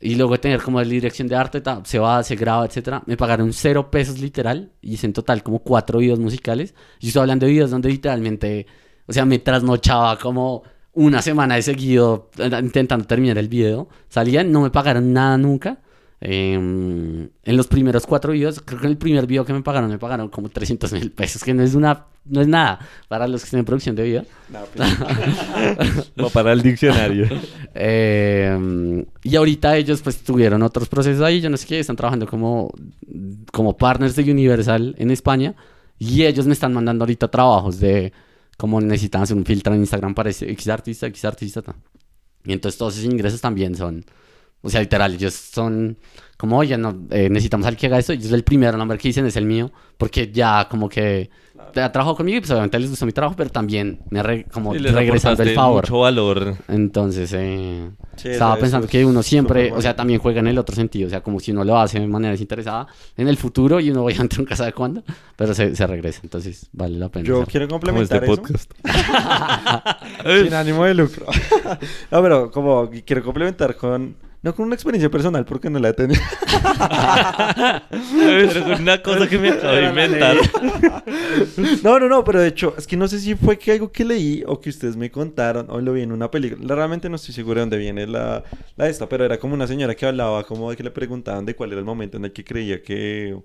Speaker 3: Y luego tener como la dirección de arte, ta, se va, se graba, etcétera. Me pagaron cero pesos literal, y hice en total como cuatro videos musicales. Yo estoy hablando de videos donde literalmente, o sea, me trasnochaba como una semana de seguido eh, intentando terminar el video. Salían, no me pagaron nada nunca. Em, en los primeros cuatro videos, creo que en el primer video que me pagaron, me pagaron como 300 mil pesos, que no es una no es nada para los que estén en producción de video.
Speaker 1: O para el diccionario.
Speaker 3: Em, y ahorita ellos pues tuvieron otros procesos ahí, yo no sé qué, están trabajando como, como partners de Universal en España y ellos me están mandando ahorita trabajos de como necesitan hacer un filtro en Instagram para ese X artista, X artista. ta. Y entonces todos esos ingresos también son, o sea, literal, ellos son como, oye, no, eh, necesitamos a alguien que haga esto. Y es el primer nombre que dicen es el mío, porque ya como que ha trabajado conmigo y pues obviamente les gustó mi trabajo, pero también me re- como regresando el favor.
Speaker 1: mucho valor.
Speaker 3: Entonces, eh,
Speaker 2: Sí,
Speaker 3: estaba
Speaker 2: eso-
Speaker 3: pensando
Speaker 2: eso
Speaker 3: que uno siempre, o sea, también juega en el otro sentido, o sea, como si uno lo hace de manera desinteresada en el futuro y uno obviamente nunca sabe cuándo, pero se, se regresa, entonces vale la pena.
Speaker 2: Yo
Speaker 3: hacerlo.
Speaker 2: quiero
Speaker 1: Como este
Speaker 2: complementar eso.
Speaker 1: podcast.
Speaker 2: Sin ánimo de lucro. no, pero como quiero complementar con... No con una experiencia personal, porque no la he tenido.
Speaker 1: Pero es una cosa que me acabo de inventar.
Speaker 2: No, no, no, pero de hecho, es que no sé si fue que algo que leí o que ustedes me contaron o lo vi en una película. Realmente no estoy seguro de dónde viene la, la esta, pero era como una señora que hablaba como de que le preguntaban de cuál era el momento en el que creía que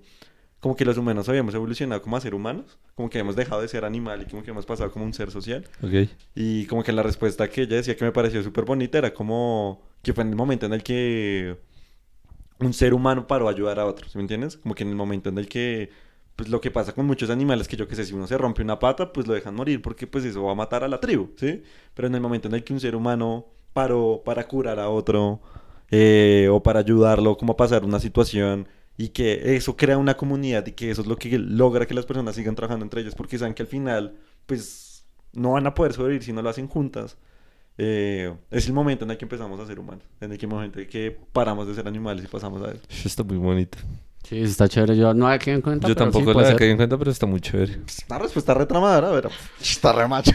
Speaker 2: como que los humanos habíamos evolucionado como a ser humanos, como que habíamos dejado de ser animal y como que hemos pasado como un ser social.
Speaker 1: Ok.
Speaker 2: Y como que la respuesta que ella decía que me pareció súper bonita era como que fue en el momento en el que un ser humano paró a ayudar a otro, ¿sí me entiendes? Como que en el momento en el que, pues lo que pasa con muchos animales, que yo que sé, si uno se rompe una pata, pues lo dejan morir porque pues eso va a matar a la tribu, ¿sí? Pero en el momento en el que un ser humano paró para curar a otro eh, o para ayudarlo como a pasar una situación y que eso crea una comunidad y que eso es lo que logra que las personas sigan trabajando entre ellas porque saben que al final, pues no van a poder sobrevivir si no lo hacen juntas. Eh, es el momento en el que empezamos a ser humanos, en el que momento en que paramos de ser animales y pasamos a. Eso
Speaker 1: Está muy bonito.
Speaker 3: Sí, está chévere, yo no había quedado en cuenta.
Speaker 1: Yo
Speaker 3: pero sí,
Speaker 1: tampoco
Speaker 3: puede
Speaker 1: la había
Speaker 3: ser.
Speaker 1: caído en cuenta, pero está muy chévere.
Speaker 2: Pues, Una respuesta retramadora, pero está re macho.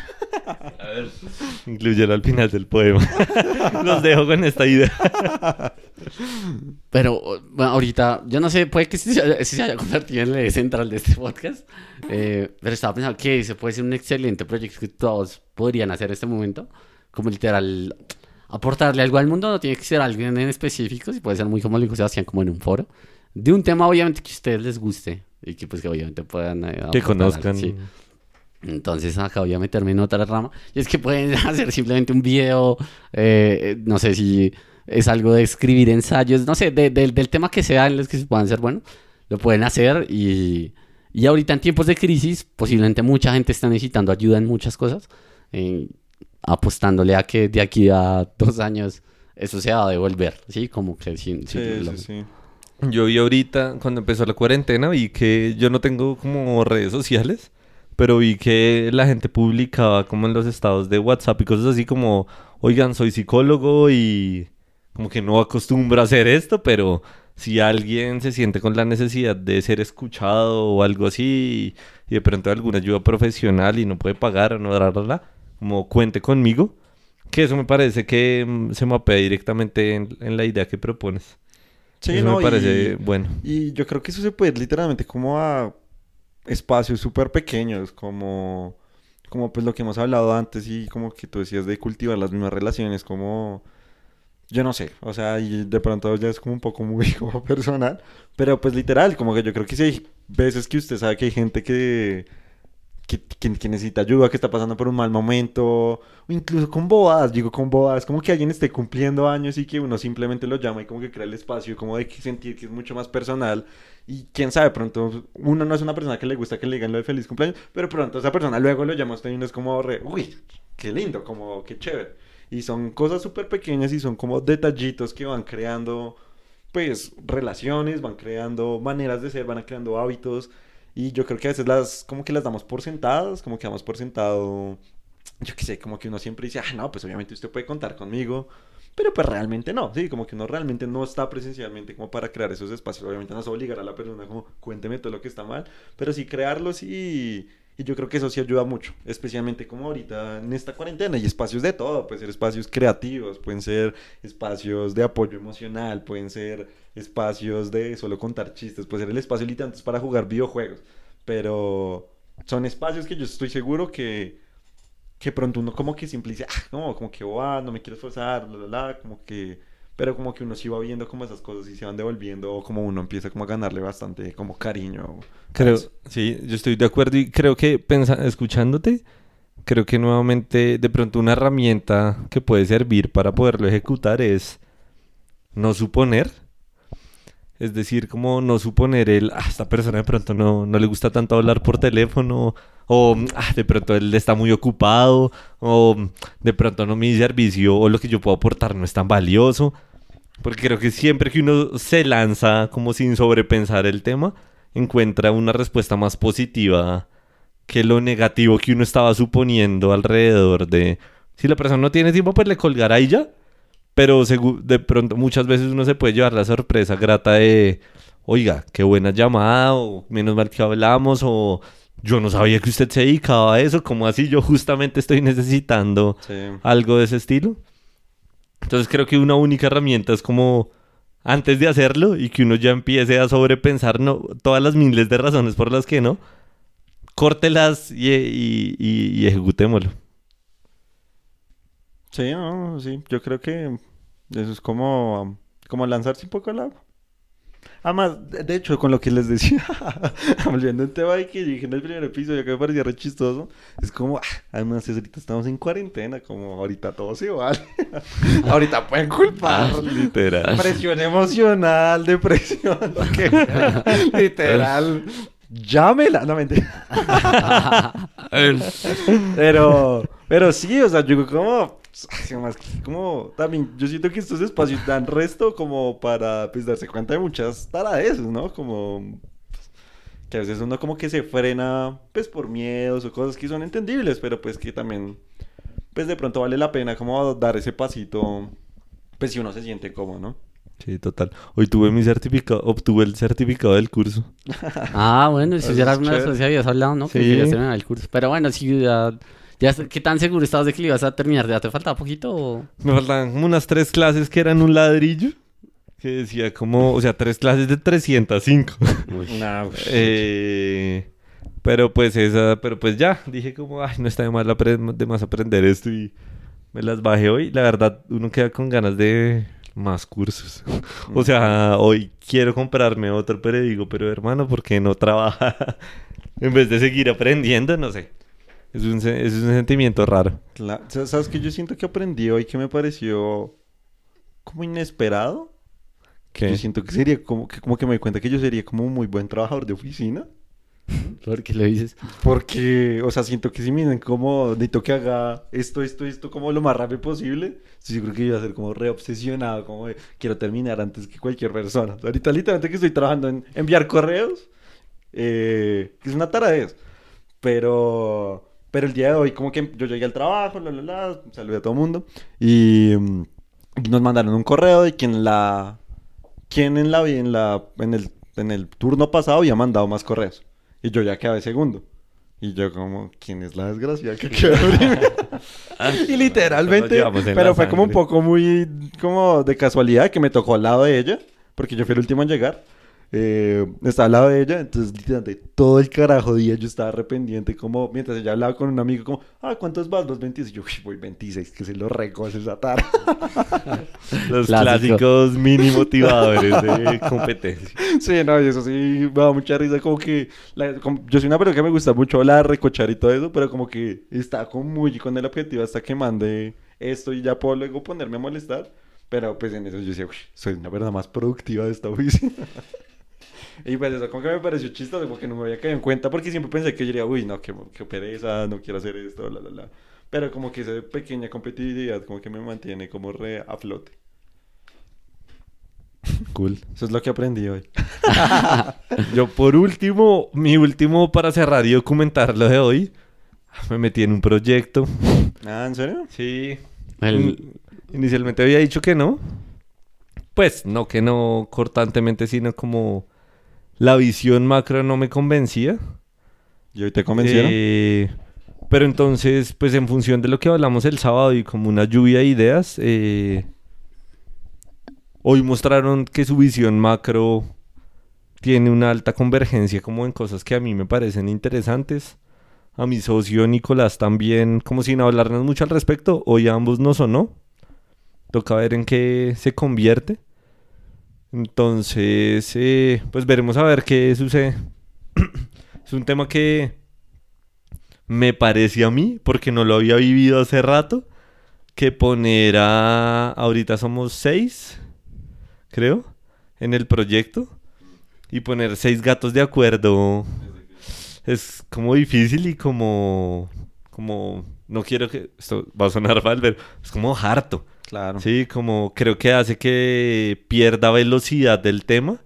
Speaker 1: Incluyela al final del poema. Los dejo con esta idea.
Speaker 3: Pero bueno, ahorita, yo no sé, puede que sí se haya, sí se haya convertido en el eje central de este podcast. eh, pero estaba pensando que ese puede ser un excelente proyecto que todos podrían hacer en este momento. Como literal, aportarle algo al mundo. No tiene que ser alguien en específico. Si puede ser muy como lo dijo Sebastián, como en un foro. De un tema, obviamente, que a ustedes les guste. Y que, pues, que obviamente puedan. eh,
Speaker 1: Que conozcan.
Speaker 3: sí. Entonces acá voy a meterme en otra rama. Y es que pueden hacer simplemente un video, eh, eh, no sé si es algo de escribir ensayos, no sé, de- de- del tema que sea en los que se puedan hacer, bueno, lo pueden hacer y, y ahorita en tiempos de crisis, posiblemente mucha gente está necesitando ayuda en muchas cosas, eh, apostándole a que de aquí a dos años eso se va a devolver, ¿sí? Como que sí, sí,
Speaker 2: Sí,
Speaker 3: lo-
Speaker 2: sí, sí.
Speaker 1: Yo vi ahorita, cuando empezó la cuarentena, vi que yo no tengo como redes sociales, pero vi que la gente publicaba como en los estados de WhatsApp y cosas así como, oigan, soy psicólogo y como que no acostumbro a hacer esto, pero si alguien se siente con la necesidad de ser escuchado o algo así y de pronto alguna ayuda profesional y no puede pagar o no darla, como cuente conmigo, que eso me parece que mm, se mapea directamente en, en la idea que propones.
Speaker 2: Sí,
Speaker 1: Eso
Speaker 2: no,
Speaker 1: me parece
Speaker 2: y-
Speaker 1: bueno.
Speaker 2: Y yo creo que eso se puede literalmente como a espacios súper pequeños, como, como pues lo que hemos hablado antes y como que tú decías de cultivar las mismas relaciones, como, yo no sé, o sea, y de pronto ya es como un poco muy como personal, pero pues literal, como que yo creo que sí hay veces que usted sabe que hay gente que, que, que- necesita ayuda, que está pasando por un mal momento, o incluso con bobadas, digo con bobadas, como que alguien esté cumpliendo años y que uno simplemente lo llama y como que crea el espacio, como de que sentir que es mucho más personal. Y quién sabe, pronto uno no es una persona que le gusta que le digan lo de feliz cumpleaños, pero pronto esa persona luego lo llama a usted y uno es como, re, uy, qué lindo, como, qué chévere. Y son cosas súper pequeñas y son como detallitos que van creando, pues, relaciones, van creando maneras de ser, van creando hábitos. Y yo creo que a veces las, como que las damos por sentadas, como que damos por sentado, yo qué sé, como que uno siempre dice, ah, no, pues obviamente usted puede contar conmigo, pero pues realmente no, sí, como que uno realmente no está presencialmente como para crear esos espacios, obviamente no se obligar a la persona como, cuénteme todo lo que está mal, pero sí crearlos y... Y yo creo que eso sí ayuda mucho, especialmente como ahorita en esta cuarentena. Hay espacios de todo, pueden ser espacios creativos, pueden ser espacios de apoyo emocional, pueden ser espacios de solo contar chistes, puede ser el espacio literalmente para jugar videojuegos. Pero son espacios que yo estoy seguro que, que pronto uno como que siempre dice, ah, no, como que, oh, no me quiero esforzar, la, la, la, como que pero como que uno sí va viendo como esas cosas y se van devolviendo o como uno empieza como a ganarle bastante como cariño.
Speaker 1: Creo, sí, yo estoy de acuerdo y creo que pensa, escuchándote, creo que nuevamente de pronto una herramienta que puede servir para poderlo ejecutar es no suponer. Es decir, como no suponer el, ah, esta persona de pronto no, no le gusta tanto hablar por teléfono, o ah, de pronto él está muy ocupado, o de pronto no mi servicio o lo que yo puedo aportar no es tan valioso. Porque creo que siempre que uno se lanza como sin sobrepensar el tema, encuentra una respuesta más positiva que lo negativo que uno estaba suponiendo alrededor de... Si la persona no tiene tiempo, pues le colgará y ya. Pero de pronto muchas veces uno se puede llevar la sorpresa grata de, oiga, qué buena llamada, o menos mal que hablamos, o yo no sabía que usted se dedicaba a eso, como así yo justamente estoy necesitando
Speaker 2: Sí.
Speaker 1: algo de ese estilo. Entonces creo que una única herramienta es como antes de hacerlo y que uno ya empiece a sobrepensar no, todas las miles de razones por las que no, córtelas y, y, y, y ejecutémoslo.
Speaker 2: Sí, no, sí, yo creo que eso es como, como lanzarse un poco al agua. Además, de de hecho, con lo que les decía, volviendo un tema ahí que dije en el primer episodio que me parecía re chistoso, es como, ah, además, ahorita estamos en cuarentena, como ahorita todo se vale. ahorita pueden culpar.
Speaker 1: Ah, literal.
Speaker 2: Presión emocional, depresión, lo que- literal. Llámela, no mentira. Pero, pero sí, o sea, yo como, más que- como también, yo siento que estos espacios dan resto como para pues darse cuenta de muchas taradeces, ¿no? Como que a veces uno como que se frena pues por miedos o cosas que son entendibles, pero pues que también pues de pronto vale la pena como dar ese pasito, pues si uno se siente cómodo, ¿no?
Speaker 1: Sí, total. Hoy tuve mi certificado, obtuve el certificado del curso.
Speaker 3: Ah, bueno, eso ya era una que habías hablado, ¿no? Que
Speaker 1: Sí.
Speaker 3: querías terminar el curso. Pero bueno, sí, ya, ya, ¿qué tan seguro estabas de que lo ibas a terminar? ¿Ya te faltaba poquito o...?
Speaker 1: Me faltaban como unas tres clases que eran un ladrillo. Que decía como, o sea, tres clases de 305.
Speaker 2: Nah,
Speaker 1: Eh, pero pues esa, pero pues ya, dije como, ay, no está de más, apre- de más aprender esto y me las bajé hoy. La verdad, uno queda con ganas de más cursos. o sea, hoy quiero comprarme otro, pero digo, pero hermano, ¿por qué no trabaja? en vez de seguir aprendiendo, no sé. Es un, es un sentimiento raro.
Speaker 2: Cla- sa- ¿Sabes que Yo siento que aprendí hoy que me pareció como inesperado.
Speaker 1: Que
Speaker 2: Yo siento que sería como que, como que me di cuenta que yo sería como un muy buen trabajador de oficina.
Speaker 3: ¿Por qué lo dices?
Speaker 2: Porque, o sea, siento que si me dicen como necesito que haga esto, esto, esto como lo más rápido posible, sí, yo creo que iba a ser como re obsesionado, como de, quiero terminar antes que cualquier persona. O sea, ahorita literalmente que estoy trabajando en enviar correos, eh, que es una taradez. Pero, pero el día de hoy como que yo llegué al trabajo, la, la, la, saludé a todo el mundo y mm, nos mandaron un correo de quien la, quien en la, en la, en el, en el turno pasado había mandado más correos. Y yo ya quedé segundo. Y yo como, ¿quién es la desgracia que quedó primero? y
Speaker 1: Nos
Speaker 2: literalmente, pero fue como un poco muy, como de casualidad que me tocó al lado de ella, porque yo fui el último en llegar. Eh, estaba al lado de ella, entonces literalmente todo el carajo día yo estaba arrependiente, como mientras ella hablaba con un amigo, como, ah, ¿cuántos vas? Los 26. Y yo, uy, voy 26, que se lo recoce esa tarde.
Speaker 1: Los
Speaker 3: Clásico.
Speaker 1: clásicos mini motivadores de competencia.
Speaker 2: Sí, no, y eso sí me da mucha risa, como que la- como- yo soy una persona que me gusta mucho hablar, recochar y todo eso, pero como que está como muy con el objetivo hasta que mande esto y ya puedo luego ponerme a molestar, pero pues en eso yo decía, uy, soy una persona más productiva de esta oficina. y pues eso como que me pareció chistoso porque no me había caído en cuenta, porque siempre pensé que yo diría, uy, no, qué, qué pereza, no quiero hacer esto, la, la, la. Pero como que esa pequeña competitividad como que me mantiene como re a flote.
Speaker 1: Cool.
Speaker 2: Eso es lo que aprendí hoy.
Speaker 1: Yo por último, mi último para cerrar y documentar lo de hoy, me metí en un proyecto.
Speaker 2: Ah, ¿en serio?
Speaker 1: Sí.
Speaker 3: El-
Speaker 1: In- Inicialmente había dicho que no. Pues no que no cortantemente, sino como la visión macro no me convencía.
Speaker 2: ¿Y hoy te convencieron?
Speaker 1: Eh, pero entonces, pues en función de lo que hablamos el sábado y como una lluvia de ideas, eh, hoy mostraron que su visión macro tiene una alta convergencia como en cosas que a mí me parecen interesantes. A mi socio Nicolás también, como sin hablarnos mucho al respecto, hoy a ambos nos sonó. Toca ver en qué se convierte. Entonces, eh, pues veremos a ver qué sucede. es un tema que me parece a mí, porque no lo había vivido hace rato, que poner a... Ahorita somos seis, creo, en el proyecto. Y poner seis gatos de acuerdo es como difícil y como... Como... No quiero que... Esto va a sonar mal, pero es como harto.
Speaker 2: Claro.
Speaker 1: Sí, como creo que hace que pierda velocidad del tema.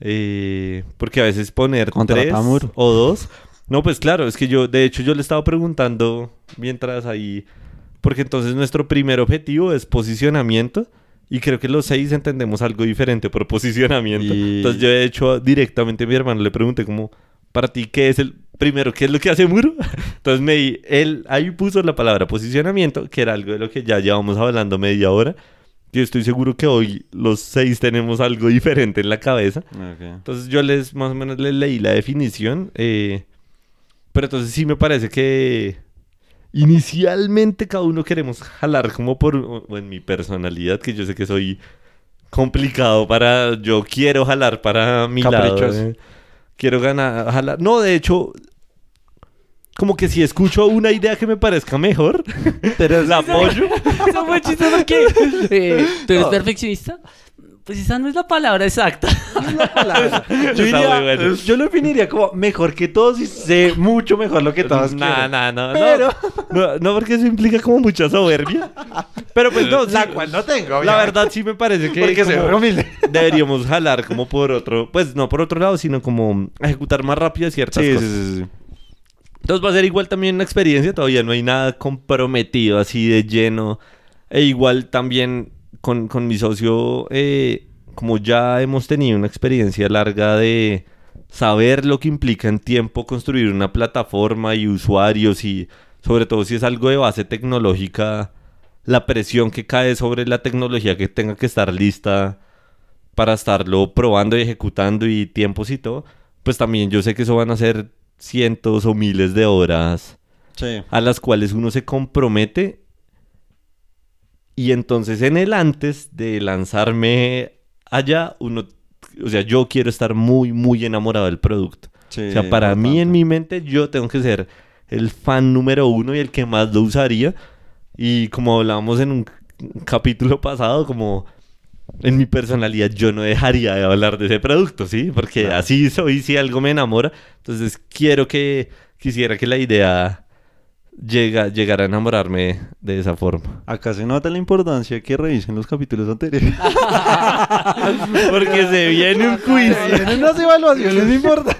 Speaker 1: eh, porque a veces poner
Speaker 2: Contrata
Speaker 1: tres o dos. No, pues claro, es que yo, de hecho, yo le estaba preguntando mientras ahí. Porque entonces nuestro primer objetivo es posicionamiento. Y creo que los seis entendemos algo diferente por posicionamiento.
Speaker 2: Y-
Speaker 1: Entonces yo de hecho directamente a mi hermano le pregunté como, para ti, ¿qué es el primero? ¿Qué es lo que hace Muro? Entonces me di- él ahí puso la palabra posicionamiento, que era algo de lo que ya llevamos hablando media hora. Yo estoy seguro que hoy los seis tenemos algo diferente en la cabeza. Entonces yo les más o menos les leí la definición. eh, pero entonces sí me parece que inicialmente cada uno queremos jalar como por o- en mi personalidad, que yo sé que soy complicado para... Yo quiero jalar para mi lado. Eh. Quiero ganar, jalar. No, de hecho... Como que si escucho una idea que me parezca mejor, la apoyo.
Speaker 3: Eso fue chistoso porque eh, tú eres perfeccionista. Pues esa no es la palabra exacta.
Speaker 2: Yo,
Speaker 1: Está
Speaker 2: diría-
Speaker 1: muy bueno.
Speaker 2: yo lo definiría como mejor que todos y sé mucho mejor lo que todos
Speaker 1: Nah,
Speaker 2: quieren.
Speaker 1: nah, no,
Speaker 2: Pero-
Speaker 1: no, no, no, porque eso implica como mucha soberbia. Pero pues no,
Speaker 2: La
Speaker 1: sí,
Speaker 2: cual no tengo,
Speaker 1: La
Speaker 2: obviamente.
Speaker 1: verdad sí me parece que
Speaker 2: Porque humilde.
Speaker 1: deberíamos jalar como por otro, pues no por otro lado, sino como ejecutar más rápido ciertas
Speaker 2: Sí, sí,
Speaker 1: cosas.
Speaker 2: sí, sí.
Speaker 1: Entonces va a ser igual también una experiencia, todavía no hay nada comprometido así de lleno. E igual también con, con mi socio, eh, como ya hemos tenido una experiencia larga de saber lo que implica en tiempo construir una plataforma y usuarios y sobre todo si es algo de base tecnológica, la presión que cae sobre la tecnología que tenga que estar lista para estarlo probando y ejecutando y tiempos y todo, pues también yo sé que eso van a ser cientos o miles de horas
Speaker 2: Sí.
Speaker 1: a las cuales uno se compromete y entonces en el antes de lanzarme allá, uno, o sea, yo quiero estar muy, muy enamorado del producto.
Speaker 2: Sí,
Speaker 1: o sea, para mí en mi mente yo tengo que ser el fan número uno y el que más lo usaría. Y como hablábamos en un capítulo pasado, como en mi personalidad yo no dejaría de hablar de ese producto, ¿sí? Porque
Speaker 2: Claro.
Speaker 1: así soy, si algo me enamora. Entonces quiero que, quisiera que la idea llega, llegara a enamorarme de esa forma.
Speaker 2: Acá se nota la importancia que revisen los capítulos anteriores.
Speaker 1: Porque se viene un quiz.
Speaker 2: Tienen unas evaluaciones importantes.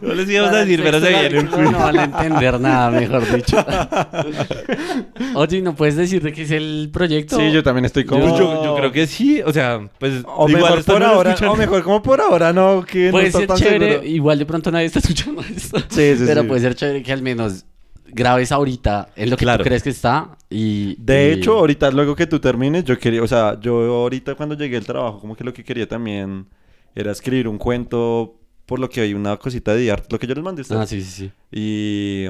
Speaker 1: No les íbamos a decir, pero se viene un quiz.
Speaker 3: No van a entender nada, mejor dicho. Oye, ¿no puedes decir de qué es el proyecto?
Speaker 2: Sí, yo también estoy como...
Speaker 1: Pues yo, yo creo que sí, o sea, pues
Speaker 2: O
Speaker 1: igual
Speaker 2: mejor por
Speaker 1: no
Speaker 2: ahora, o mejor como por ahora, no, que no
Speaker 3: Puede
Speaker 2: está
Speaker 3: ser
Speaker 2: tan
Speaker 3: chévere,
Speaker 2: seguro.
Speaker 3: igual de pronto nadie está escuchando esto.
Speaker 2: Sí, sí,
Speaker 3: Pero
Speaker 2: sí.
Speaker 3: puede ser chévere que al menos grabes ahorita en lo que
Speaker 1: Claro.
Speaker 3: tú crees que está y...
Speaker 2: De
Speaker 3: y-
Speaker 2: hecho, ahorita luego que tú termines, yo quería, o sea, yo ahorita cuando llegué al trabajo, como que lo que quería también era escribir un cuento, por lo que hay una cosita de arte, lo que yo les mandé a ustedes.
Speaker 3: Ah, sí, sí, sí.
Speaker 2: Y,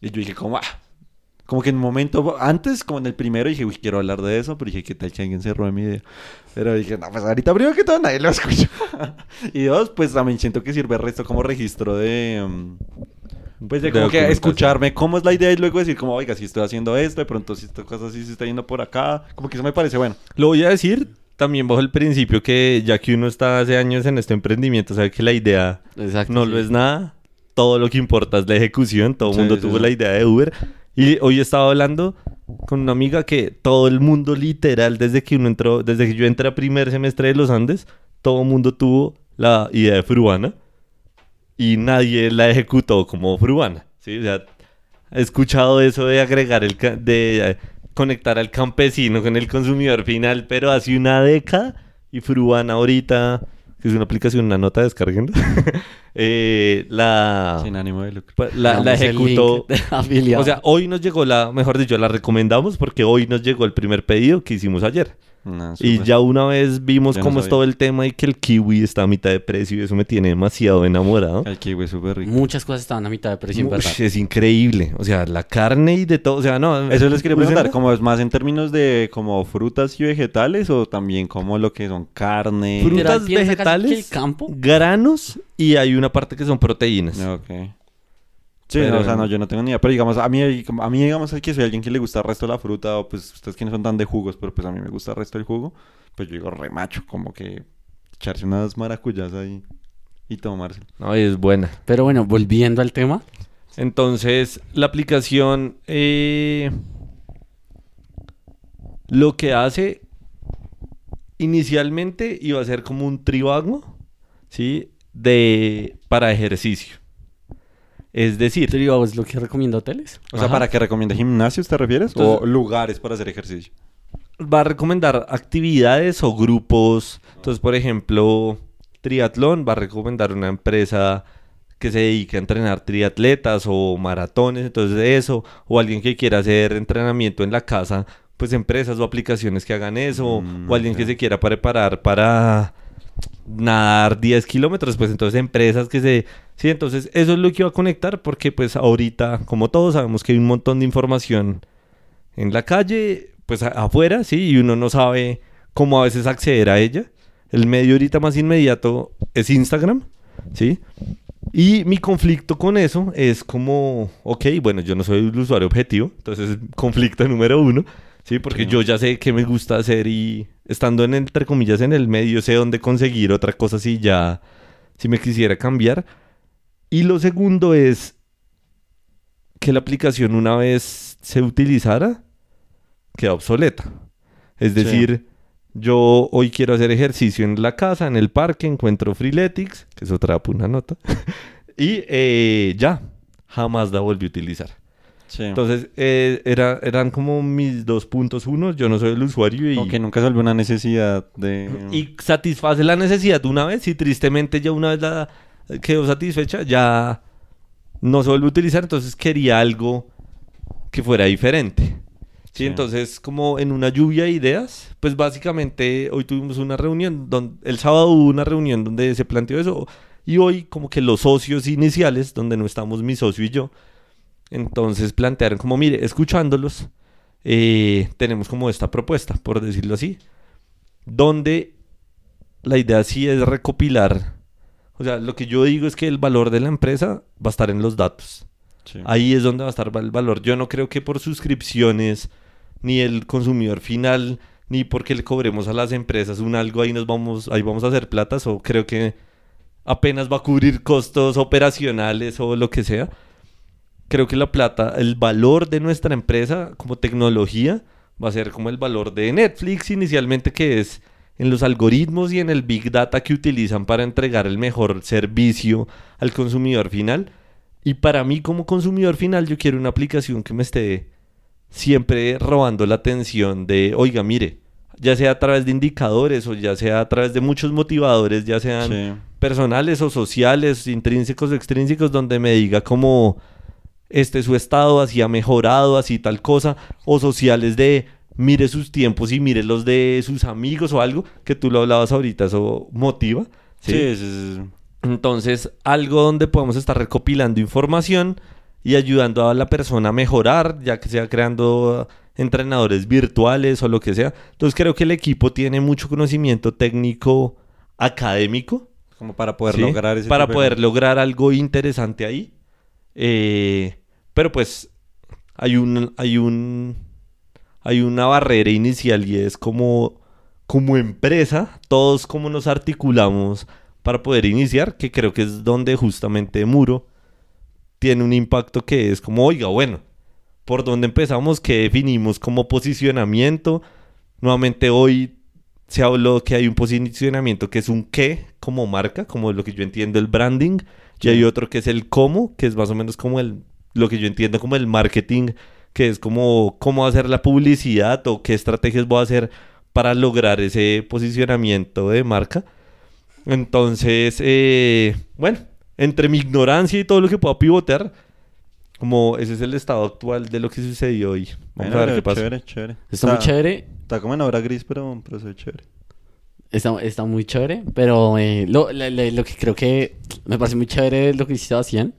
Speaker 2: y yo dije, como, ah, como que en un momento, antes, como en el primero, dije, uy, quiero hablar de eso, pero dije, ¿qué tal que alguien se robe mi idea? Pero dije, no, pues ahorita primero que todo nadie lo escucha. y dos, pues también siento que sirve el resto como registro de... um, pues de
Speaker 1: De
Speaker 2: como que escucharme cómo es la idea y luego decir como, oiga, si estoy haciendo esto, de pronto si esta cosa así se está yendo por acá. Como que eso me parece bueno.
Speaker 1: Lo voy a decir también bajo el principio que ya que uno está hace años en este emprendimiento, sabe que la idea
Speaker 3: Exacto.
Speaker 1: no
Speaker 3: sí.
Speaker 1: lo es nada. Todo lo que importa es la ejecución. Todo el
Speaker 2: Sí,
Speaker 1: mundo
Speaker 2: sí,
Speaker 1: tuvo
Speaker 2: sí.
Speaker 1: la idea de Uber. Y hoy estaba hablando con una amiga que todo el mundo literal, desde que uno entró, desde que yo entré a primer semestre de los Andes, todo el mundo tuvo la idea de Fruana y nadie la ejecutó como Fruana. ¿sí? O sea, he escuchado eso de agregar el de eh, conectar al campesino con el consumidor final, pero hace una década y Fruana ahorita, que es una aplicación, una nota descargando, eh, la,
Speaker 2: Sin ánimo de lucro.
Speaker 1: pues, la, la ejecutó. O sea, hoy nos llegó la, mejor dicho, la recomendamos porque hoy nos llegó el primer pedido que hicimos ayer.
Speaker 2: No,
Speaker 1: Y ya una vez vimos
Speaker 2: Yo no
Speaker 1: cómo es todo el tema y que el kiwi está a mitad de precio y eso me tiene demasiado enamorado.
Speaker 2: El kiwi es súper rico.
Speaker 3: Muchas cosas estaban a mitad de precio, en verdad.
Speaker 1: Ush, es increíble. O sea, la carne y de todo. O sea, no.
Speaker 2: Eso les quería
Speaker 1: ¿cómo se
Speaker 2: preguntar? ¿cómo es más en términos de como frutas y vegetales o también como lo que son carne?
Speaker 1: Frutas, vegetales,
Speaker 3: el campo-
Speaker 1: granos y hay una parte que son proteínas.
Speaker 2: Ok. Sí,
Speaker 1: Pero-
Speaker 2: no, o sea, no, yo no tengo ni idea. Pero digamos, a mí, a mí digamos que soy alguien que le gusta el resto de la fruta, o pues ustedes que no son tan de jugos, pero pues a mí me gusta el resto del jugo, pues yo digo re macho, como que echarse unas maracuyas ahí y tomarse.
Speaker 1: No, es buena.
Speaker 3: Pero bueno, volviendo al tema.
Speaker 1: Entonces, la aplicación eh, lo que hace inicialmente iba a ser como un tribago, ¿sí? De, para ejercicio. Es decir,
Speaker 3: Trigo es lo que recomienda hoteles.
Speaker 2: O sea,
Speaker 1: Ajá.
Speaker 2: ¿para que recomiende gimnasios te refieres?
Speaker 1: Entonces-
Speaker 2: ¿O lugares para hacer ejercicio?
Speaker 1: va a recomendar actividades o grupos. Entonces, por ejemplo, triatlón va a recomendar una empresa que se dedique a entrenar triatletas o maratones, entonces eso, o alguien que quiera hacer entrenamiento en la casa, pues empresas o aplicaciones que hagan eso,
Speaker 2: Mm,
Speaker 1: o alguien que se quiera preparar para nadar 10 kilómetros, pues entonces empresas que se... Sí, entonces eso es lo que iba a conectar porque pues ahorita, como todos sabemos que hay un montón de información en la calle, pues afuera, sí, y uno no sabe cómo a veces acceder a ella. El medio ahorita más inmediato es Instagram, ¿sí? Y mi conflicto con eso es como, ok, bueno, yo no soy el usuario objetivo, entonces conflicto número uno, ¿sí? Porque
Speaker 2: Sí.
Speaker 1: yo ya sé qué me gusta hacer y estando en, entre comillas, en el medio, sé dónde conseguir otra cosa si ya, si me quisiera cambiar. Y lo segundo es que la aplicación una vez se utilizara, queda obsoleta. Es
Speaker 2: Sí.
Speaker 1: decir, yo hoy quiero hacer ejercicio en la casa, en el parque, encuentro Freeletics, que es otra una nota, y eh, ya, jamás la volví a utilizar.
Speaker 2: Sí.
Speaker 1: Entonces, eh, era, eran como mis dos puntos. Uno, yo no soy el usuario y,
Speaker 2: Como que nunca se una necesidad de...
Speaker 1: y satisface la necesidad de una vez y tristemente ya una vez la quedó satisfecha, ya no se vuelve a utilizar, entonces quería algo que fuera diferente. Sí,
Speaker 2: Sí.
Speaker 1: entonces como en una lluvia de ideas, pues básicamente hoy tuvimos una reunión, donde, el sábado hubo una reunión donde se planteó eso y hoy como que los socios iniciales, donde no estamos mi socio y yo, entonces plantearon como, mire, escuchándolos, eh, tenemos como esta propuesta, por decirlo así, donde la idea sí es recopilar, o sea, lo que yo digo es que el valor de la empresa va a estar en los datos.
Speaker 2: Sí.
Speaker 1: Ahí es donde va a estar el valor. Yo no creo que por suscripciones, ni el consumidor final, ni porque le cobremos a las empresas un algo, ahí nos vamos, ahí vamos a hacer platas, o creo que apenas va a cubrir costos operacionales o lo que sea. Creo que la plata, el valor de nuestra empresa como tecnología va a ser como el valor de Netflix inicialmente, que es en los algoritmos y en el big data que utilizan para entregar el mejor servicio al consumidor final. Y para mí como consumidor final yo quiero una aplicación que me esté siempre robando la atención de, oiga, mire, ya sea a través de indicadores o ya sea a través de muchos motivadores, ya sean
Speaker 2: Sí.
Speaker 1: personales o sociales, intrínsecos o extrínsecos, donde me diga como este es su estado, así ha mejorado, así tal cosa, o sociales de mire sus tiempos y mire los de sus amigos o algo, que tú lo hablabas ahorita, eso motiva.
Speaker 2: Sí,
Speaker 1: ¿sí?
Speaker 2: sí, sí.
Speaker 1: Entonces, algo donde podemos estar recopilando información y ayudando a la persona a mejorar, ya que sea creando entrenadores virtuales o lo que sea. Entonces, creo que el equipo tiene mucho conocimiento técnico académico
Speaker 2: Como para poder lograr ese
Speaker 1: para
Speaker 2: de
Speaker 1: poder lograr algo interesante ahí. Eh, pero pues hay un hay un hay una barrera inicial y es como como empresa todos como nos articulamos para poder iniciar, que creo que es donde justamente Muro tiene un impacto que es como, oiga, bueno, por dónde empezamos, qué definimos como posicionamiento. Nuevamente hoy se habló que hay un posicionamiento que es un qué como marca, como lo que yo entiendo el branding, y hay otro que es el cómo, que es más o menos como el, lo que yo entiendo como el marketing, que es como cómo hacer la publicidad o qué estrategias voy a hacer para lograr ese posicionamiento de marca. Entonces, eh, bueno, entre mi ignorancia y todo lo que puedo pivotear, como ese es el estado actual de lo que sucedió hoy. Vamos
Speaker 2: Bueno,
Speaker 1: a ver qué pasa.
Speaker 2: Chévere, chévere.
Speaker 3: Está muy chévere.
Speaker 2: Está como en obra gris, pero, pero se ve chévere.
Speaker 3: Está, está muy chévere, pero eh, lo, la- lo que creo que me parece muy chévere lo que Sebastián,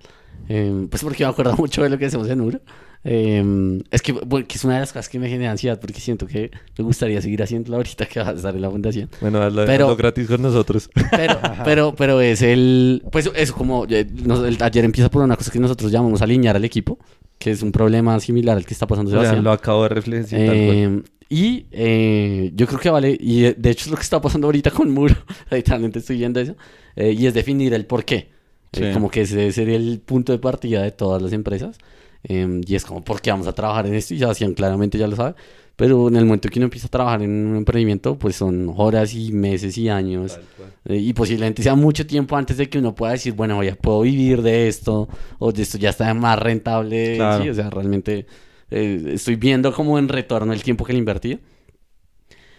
Speaker 3: eh, pues porque me acuerdo mucho de lo que hacemos en Uro. Eh, es que, es una de las cosas que me genera ansiedad porque siento que me gustaría seguir haciéndolo ahorita que va a estar en la fundación.
Speaker 1: Bueno, hazlo,
Speaker 3: Pero-
Speaker 1: hazlo gratis con nosotros.
Speaker 3: Pero, pero, pero es el. Pues eso, como. eh, el taller empieza por una cosa que nosotros llamamos alinear al equipo, que es un problema similar al que está pasando
Speaker 1: O sea,
Speaker 3: Sebastián.
Speaker 1: lo acabo de reflexionar.
Speaker 3: Eh, y eh, yo creo que vale, y de hecho es lo que está pasando ahorita con Muro, literalmente estoy viendo eso, eh, y es definir el por qué. Eh, como que ese sería el punto de partida de todas las empresas. eh, y es como, ¿por qué vamos a trabajar en esto? Y Sebastián claramente ya lo sabe. Pero en el momento que uno empieza a trabajar en un emprendimiento, pues son horas y meses y años. Eh, y posiblemente sea mucho tiempo antes de que uno pueda decir, bueno, ya puedo vivir de esto, o de esto ya está más rentable.
Speaker 2: Claro.
Speaker 3: Sí, o sea, realmente eh, estoy viendo como en retorno el tiempo que le invertí.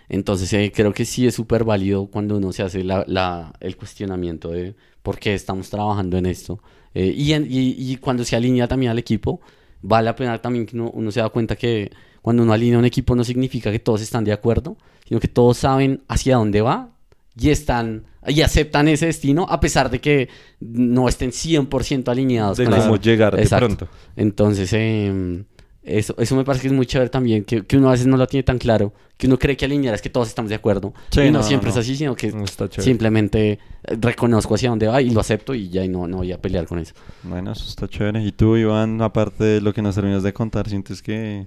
Speaker 3: Entonces eh, creo que sí es súper válido cuando uno se hace la, la- el cuestionamiento de por qué estamos trabajando en esto. Eh, y, en- y- y cuando se alinea también al equipo, vale la pena también que uno, uno se da cuenta que cuando uno alinea un equipo no significa que todos están de acuerdo, sino que todos saben hacia dónde va y están y aceptan ese destino a pesar de que no estén 100% alineados
Speaker 1: De
Speaker 3: con
Speaker 1: cómo llegar de pronto.
Speaker 3: Entonces, eh, eso, eso me parece que es muy chévere también, que, que uno a veces no lo tiene tan claro, que uno cree que alinear es que todos estamos de acuerdo.
Speaker 2: Sí,
Speaker 3: y no,
Speaker 2: no,
Speaker 3: siempre
Speaker 2: no.
Speaker 3: es así, sino que simplemente eh, reconozco hacia dónde va y lo acepto y ya y no, no voy a pelear con eso.
Speaker 2: Bueno, eso está chévere. ¿Y tú, Iván, aparte de lo que nos terminas de contar, sientes que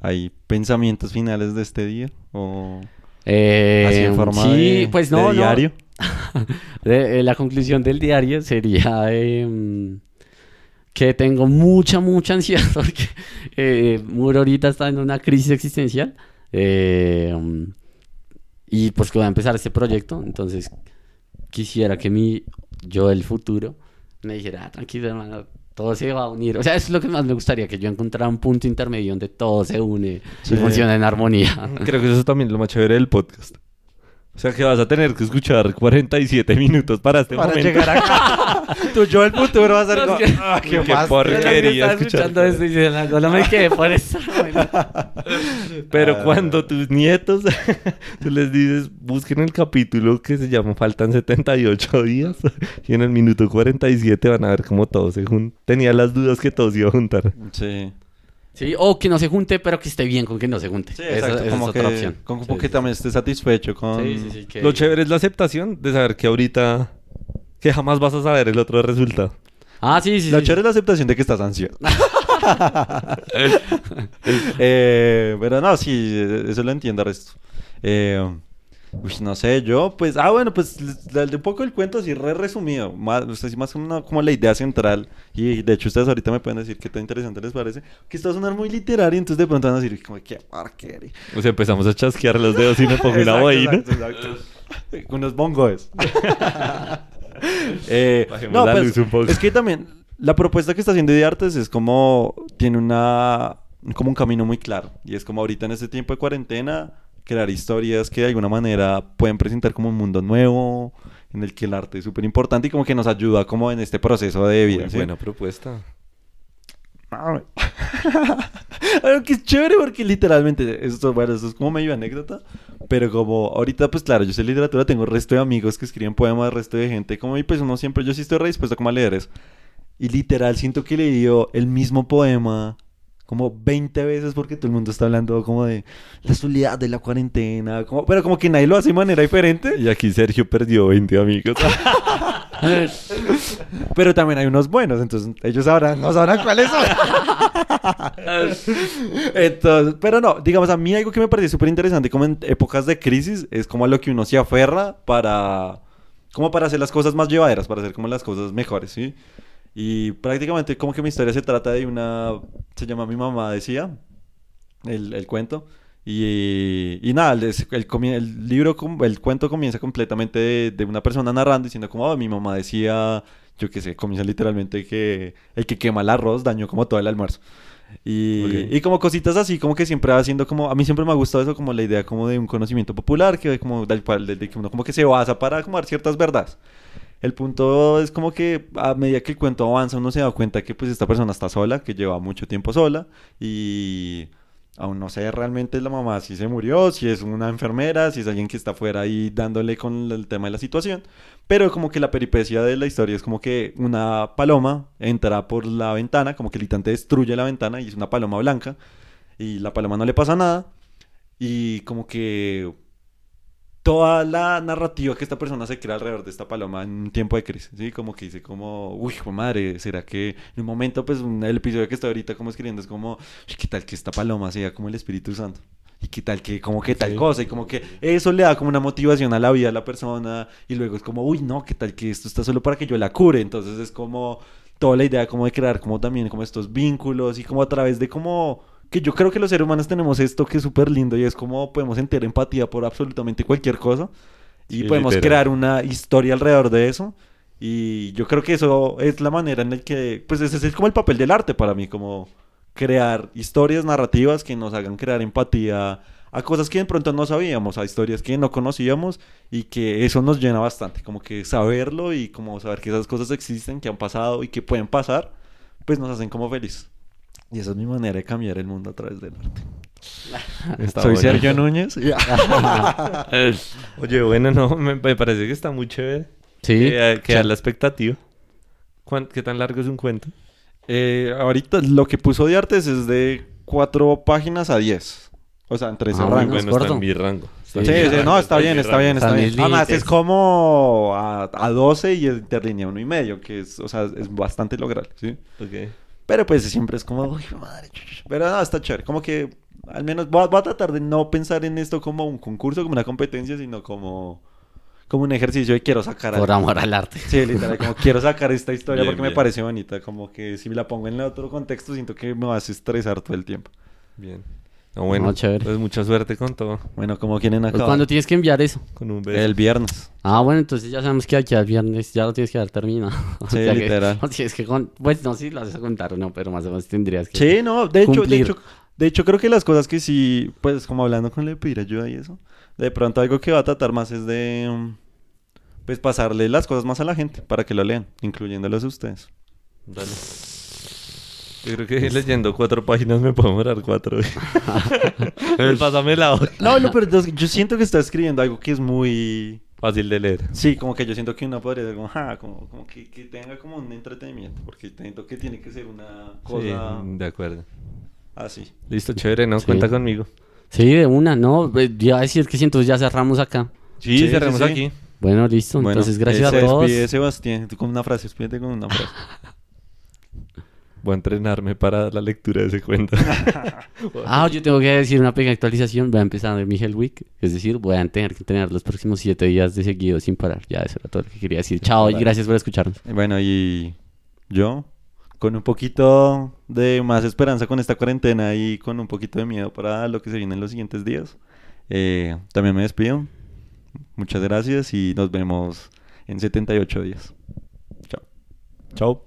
Speaker 2: hay pensamientos finales de este día? ¿O
Speaker 3: Eh,
Speaker 2: así en forma
Speaker 3: sí,
Speaker 2: de,
Speaker 3: pues no,
Speaker 2: diario?
Speaker 3: Eh, la conclusión del diario sería em, que tengo mucha, mucha ansiedad porque eh, Muro ahorita está en una crisis existencial eh, um, y pues que voy a empezar este proyecto, entonces quisiera que mi yo del futuro me dijera, "Ah, tranquilo hermano, todo se va a unir. O sea, eso es lo que más me gustaría, que yo encontrara un punto intermedio donde todo se une
Speaker 2: Sí.
Speaker 3: y funciona en armonía.
Speaker 1: Creo que eso es también lo más chévere del podcast. O sea que vas a tener que escuchar 47 minutos para este
Speaker 2: Para
Speaker 1: momento.
Speaker 2: llegar acá. tu yo del futuro va a ser
Speaker 3: No,
Speaker 2: como, "Ah, qué
Speaker 1: Qué
Speaker 2: fastidio".
Speaker 1: porquería
Speaker 3: escuchando esto y dice, "No, no me quedé por eso.
Speaker 1: Pero
Speaker 2: Ah.
Speaker 1: cuando tus nietos, tú les dices, busquen el capítulo que se llama Faltan 78 días. Y en el minuto 47 van a ver cómo todo se junta. Tenía las dudas que todo se iba a juntar.
Speaker 2: Sí.
Speaker 3: Sí, o que no se junte, pero que esté bien con que no se junte.
Speaker 2: Sí,
Speaker 3: esa
Speaker 2: exacto.
Speaker 3: esa
Speaker 2: como
Speaker 3: es
Speaker 2: que,
Speaker 3: otra opción.
Speaker 2: como
Speaker 3: Sí,
Speaker 2: que
Speaker 3: sí,
Speaker 2: también estés satisfecho con...
Speaker 3: Sí, sí, sí, que-
Speaker 1: Lo chévere es la aceptación de saber que ahorita, que jamás vas a saber el otro resultado.
Speaker 3: Ah, sí, sí.
Speaker 2: Lo chévere es la aceptación de que estás ansioso. Eh, pero no, sí, eso lo entiendo, resto. Eh, uy, no sé, yo, pues, ah, bueno, pues, un poco el cuento así re resumido, más, o sea, sí, más como, una- como la idea central, y de hecho ustedes ahorita me pueden decir qué tan interesante les parece, que esto va a sonar muy literario, entonces de pronto van a decir, como, qué porquería.
Speaker 1: O sea, empezamos a chasquear los dedos y me pongo una boina.
Speaker 2: Unos bongos. Eh, no,
Speaker 1: la
Speaker 2: pues,
Speaker 1: luz un poco.
Speaker 2: es que también la propuesta que está haciendo de artes es como tiene una como un camino muy claro y es como ahorita en este tiempo de cuarentena crear historias que de alguna manera pueden presentar como un mundo nuevo en el que el arte es súper importante y como que nos ayuda como en este proceso de vida.
Speaker 1: Muy
Speaker 2: ¿sí?
Speaker 1: buena propuesta.
Speaker 2: Algo que es chévere porque literalmente, esto, bueno, esto es como medio anécdota, pero como ahorita, pues claro, yo sé literatura, tengo el resto de amigos que escriben poemas, resto de gente, como y pues uno siempre, yo sí estoy re dispuesto como a leer eso. Y literal, siento que leí el mismo poema como 20 veces porque todo el mundo está hablando como de la soledad de la cuarentena, como, pero como que nadie lo hace de manera diferente.
Speaker 1: Y aquí Sergio perdió 20 amigos.
Speaker 2: Pero también hay unos buenos, entonces ellos sabrán, no sabrán cuáles son. entonces, pero no, digamos, a mí algo que me parece súper interesante como en épocas de crisis es como a lo que uno se aferra para, como para hacer las cosas más llevaderas, para hacer como las cosas mejores, ¿sí? Y prácticamente como que mi historia se trata de una, se llama Mi mamá decía, el, el cuento, Y, y nada, el, el libro, el cuento comienza completamente de, de una persona narrando, diciendo como, "Oh, mi mamá decía, yo qué sé, comienza literalmente que el que quema el arroz dañó como todo el almuerzo. Y, y como cositas así, como que siempre va haciendo como, a mí siempre me ha gustado eso, como la idea como de un conocimiento popular, que como del cual, de, de que uno como que se basa para como dar ciertas verdades. El punto es como que a medida que el cuento avanza uno se da cuenta que pues esta persona está sola, que lleva mucho tiempo sola y aún no sé realmente la mamá si se murió, si es una enfermera, si es alguien que está fuera ahí dándole con el tema de la situación, pero como que la peripecia de la historia es como que una paloma entra por la ventana, como que el litante destruye la ventana y es una paloma blanca y la paloma no le pasa nada y como que toda la narrativa que esta persona se crea alrededor de esta paloma en un tiempo de crisis, ¿sí? Como que dice como, uy, de madre, ¿será que en un momento, pues, un- el episodio que estoy ahorita como escribiendo es como, "Uy, ¿qué tal que esta paloma sea como el Espíritu Santo? Y qué tal que, como que tal
Speaker 1: Sí.
Speaker 2: cosa, y como que eso le da como una motivación a la vida a la persona, y luego es como, uy, no, qué tal que esto está solo para que yo la cure, entonces es como toda la idea como de crear como también como estos vínculos y como a través de como que yo creo que los seres humanos tenemos esto que es súper lindo y es como podemos sentir empatía por absolutamente cualquier cosa y
Speaker 1: Sí,
Speaker 2: podemos
Speaker 1: literal.
Speaker 2: crear una historia alrededor de eso y yo creo que eso es la manera en la que pues ese es como el papel del arte para mí como crear historias narrativas que nos hagan crear empatía a cosas que de pronto no sabíamos, a historias que no conocíamos y que eso nos llena bastante, como que saberlo y como saber que esas cosas existen, que han pasado y que pueden pasar, pues nos hacen como felices. Y esa es mi manera de cambiar el mundo a través del arte.
Speaker 1: Está
Speaker 2: Soy
Speaker 1: bueno.
Speaker 2: Sergio Núñez.
Speaker 1: Oye, bueno, no, me, me parece que está muy chévere.
Speaker 3: Sí.
Speaker 1: Que, que da la expectativa. ¿Cuán- ¿Qué tan largo es un cuento?
Speaker 2: Eh, ahorita lo que puso de artes es de cuatro páginas a diez. O sea, entre ese
Speaker 3: Ah,
Speaker 2: rango.
Speaker 3: bueno,
Speaker 1: bueno,
Speaker 3: es
Speaker 1: está en mi rango. Está
Speaker 2: Sí, no, está
Speaker 1: en
Speaker 2: bien, está bien, está bien. Además, es como a, a 12 y interlínea uno y medio, que es, o sea, es bastante lograble, ¿sí?
Speaker 1: Ok.
Speaker 2: Pero pues siempre es como, uy, madre. Pero no, está chévere. Como que al menos voy a, voy a tratar de no pensar en esto como un concurso, como una competencia, sino como, como un ejercicio de quiero sacar
Speaker 3: Por
Speaker 2: algo.
Speaker 3: amor al arte.
Speaker 2: Sí, literal, como quiero sacar esta historia
Speaker 1: Bien,
Speaker 2: porque me parece bonita. Como que si la pongo en otro contexto, siento que me vas a estresar todo el tiempo.
Speaker 1: Bien. No, bueno,
Speaker 3: No, chévere.
Speaker 1: pues mucha suerte con todo.
Speaker 2: Bueno, como quieren
Speaker 3: Pues,
Speaker 2: acabar.
Speaker 3: ¿Cuándo tienes que enviar eso?
Speaker 1: Con un beso.
Speaker 2: El viernes.
Speaker 3: Ah, bueno, entonces ya sabemos que aquí al viernes ya lo tienes que dar terminado. O
Speaker 2: Sí,
Speaker 3: sea que-
Speaker 2: literal.
Speaker 3: tienes que con... Pues no si lo vas a contar o no, pero más o menos tendrías que...
Speaker 2: Sí, no, de hecho, de hecho, de hecho creo que las cosas que sí, pues como hablando con le pedir ayuda y eso, de pronto algo que va a tratar más es de, pues pasarle las cosas más a la gente para que lo lean, incluyéndolos a ustedes.
Speaker 1: Dale. Yo creo que leyendo cuatro páginas me puedo demorar cuatro. Pues Pásame la hoja.
Speaker 2: No, no, pero yo, yo siento que está escribiendo algo que es muy...
Speaker 1: Fácil de leer.
Speaker 2: Sí, como que yo siento que uno podría ser como, "Ja", como, como que, que tenga como un entretenimiento, porque siento que tiene que ser una cosa
Speaker 1: Sí, de acuerdo.
Speaker 2: así.
Speaker 1: Listo, chévere, ¿no?
Speaker 3: Sí.
Speaker 1: Cuenta conmigo.
Speaker 3: Sí, de una, ¿no? Ya decir que sí, entonces ya cerramos acá.
Speaker 1: Sí,
Speaker 2: Sí,
Speaker 1: cerremos
Speaker 2: sí, sí.
Speaker 1: aquí.
Speaker 3: Bueno, listo.
Speaker 2: Bueno,
Speaker 3: entonces, gracias a
Speaker 2: se
Speaker 3: todos.
Speaker 2: despide Sebastián, tú con una frase, despídete con una frase.
Speaker 1: Voy a entrenarme para la lectura de ese cuento.
Speaker 3: Ah, yo tengo que decir una pequeña actualización. Voy a empezar mi Hell Week. Es decir, voy a tener que tener los próximos siete días de seguido sin parar. Ya, eso era todo lo que quería decir. Chao y gracias por escucharnos.
Speaker 2: Bueno, y yo, con un poquito de más esperanza con esta cuarentena y con un poquito de miedo para lo que se viene en los siguientes días, eh, también me despido. Muchas gracias y nos vemos en 78 días. Chao.
Speaker 1: Chao.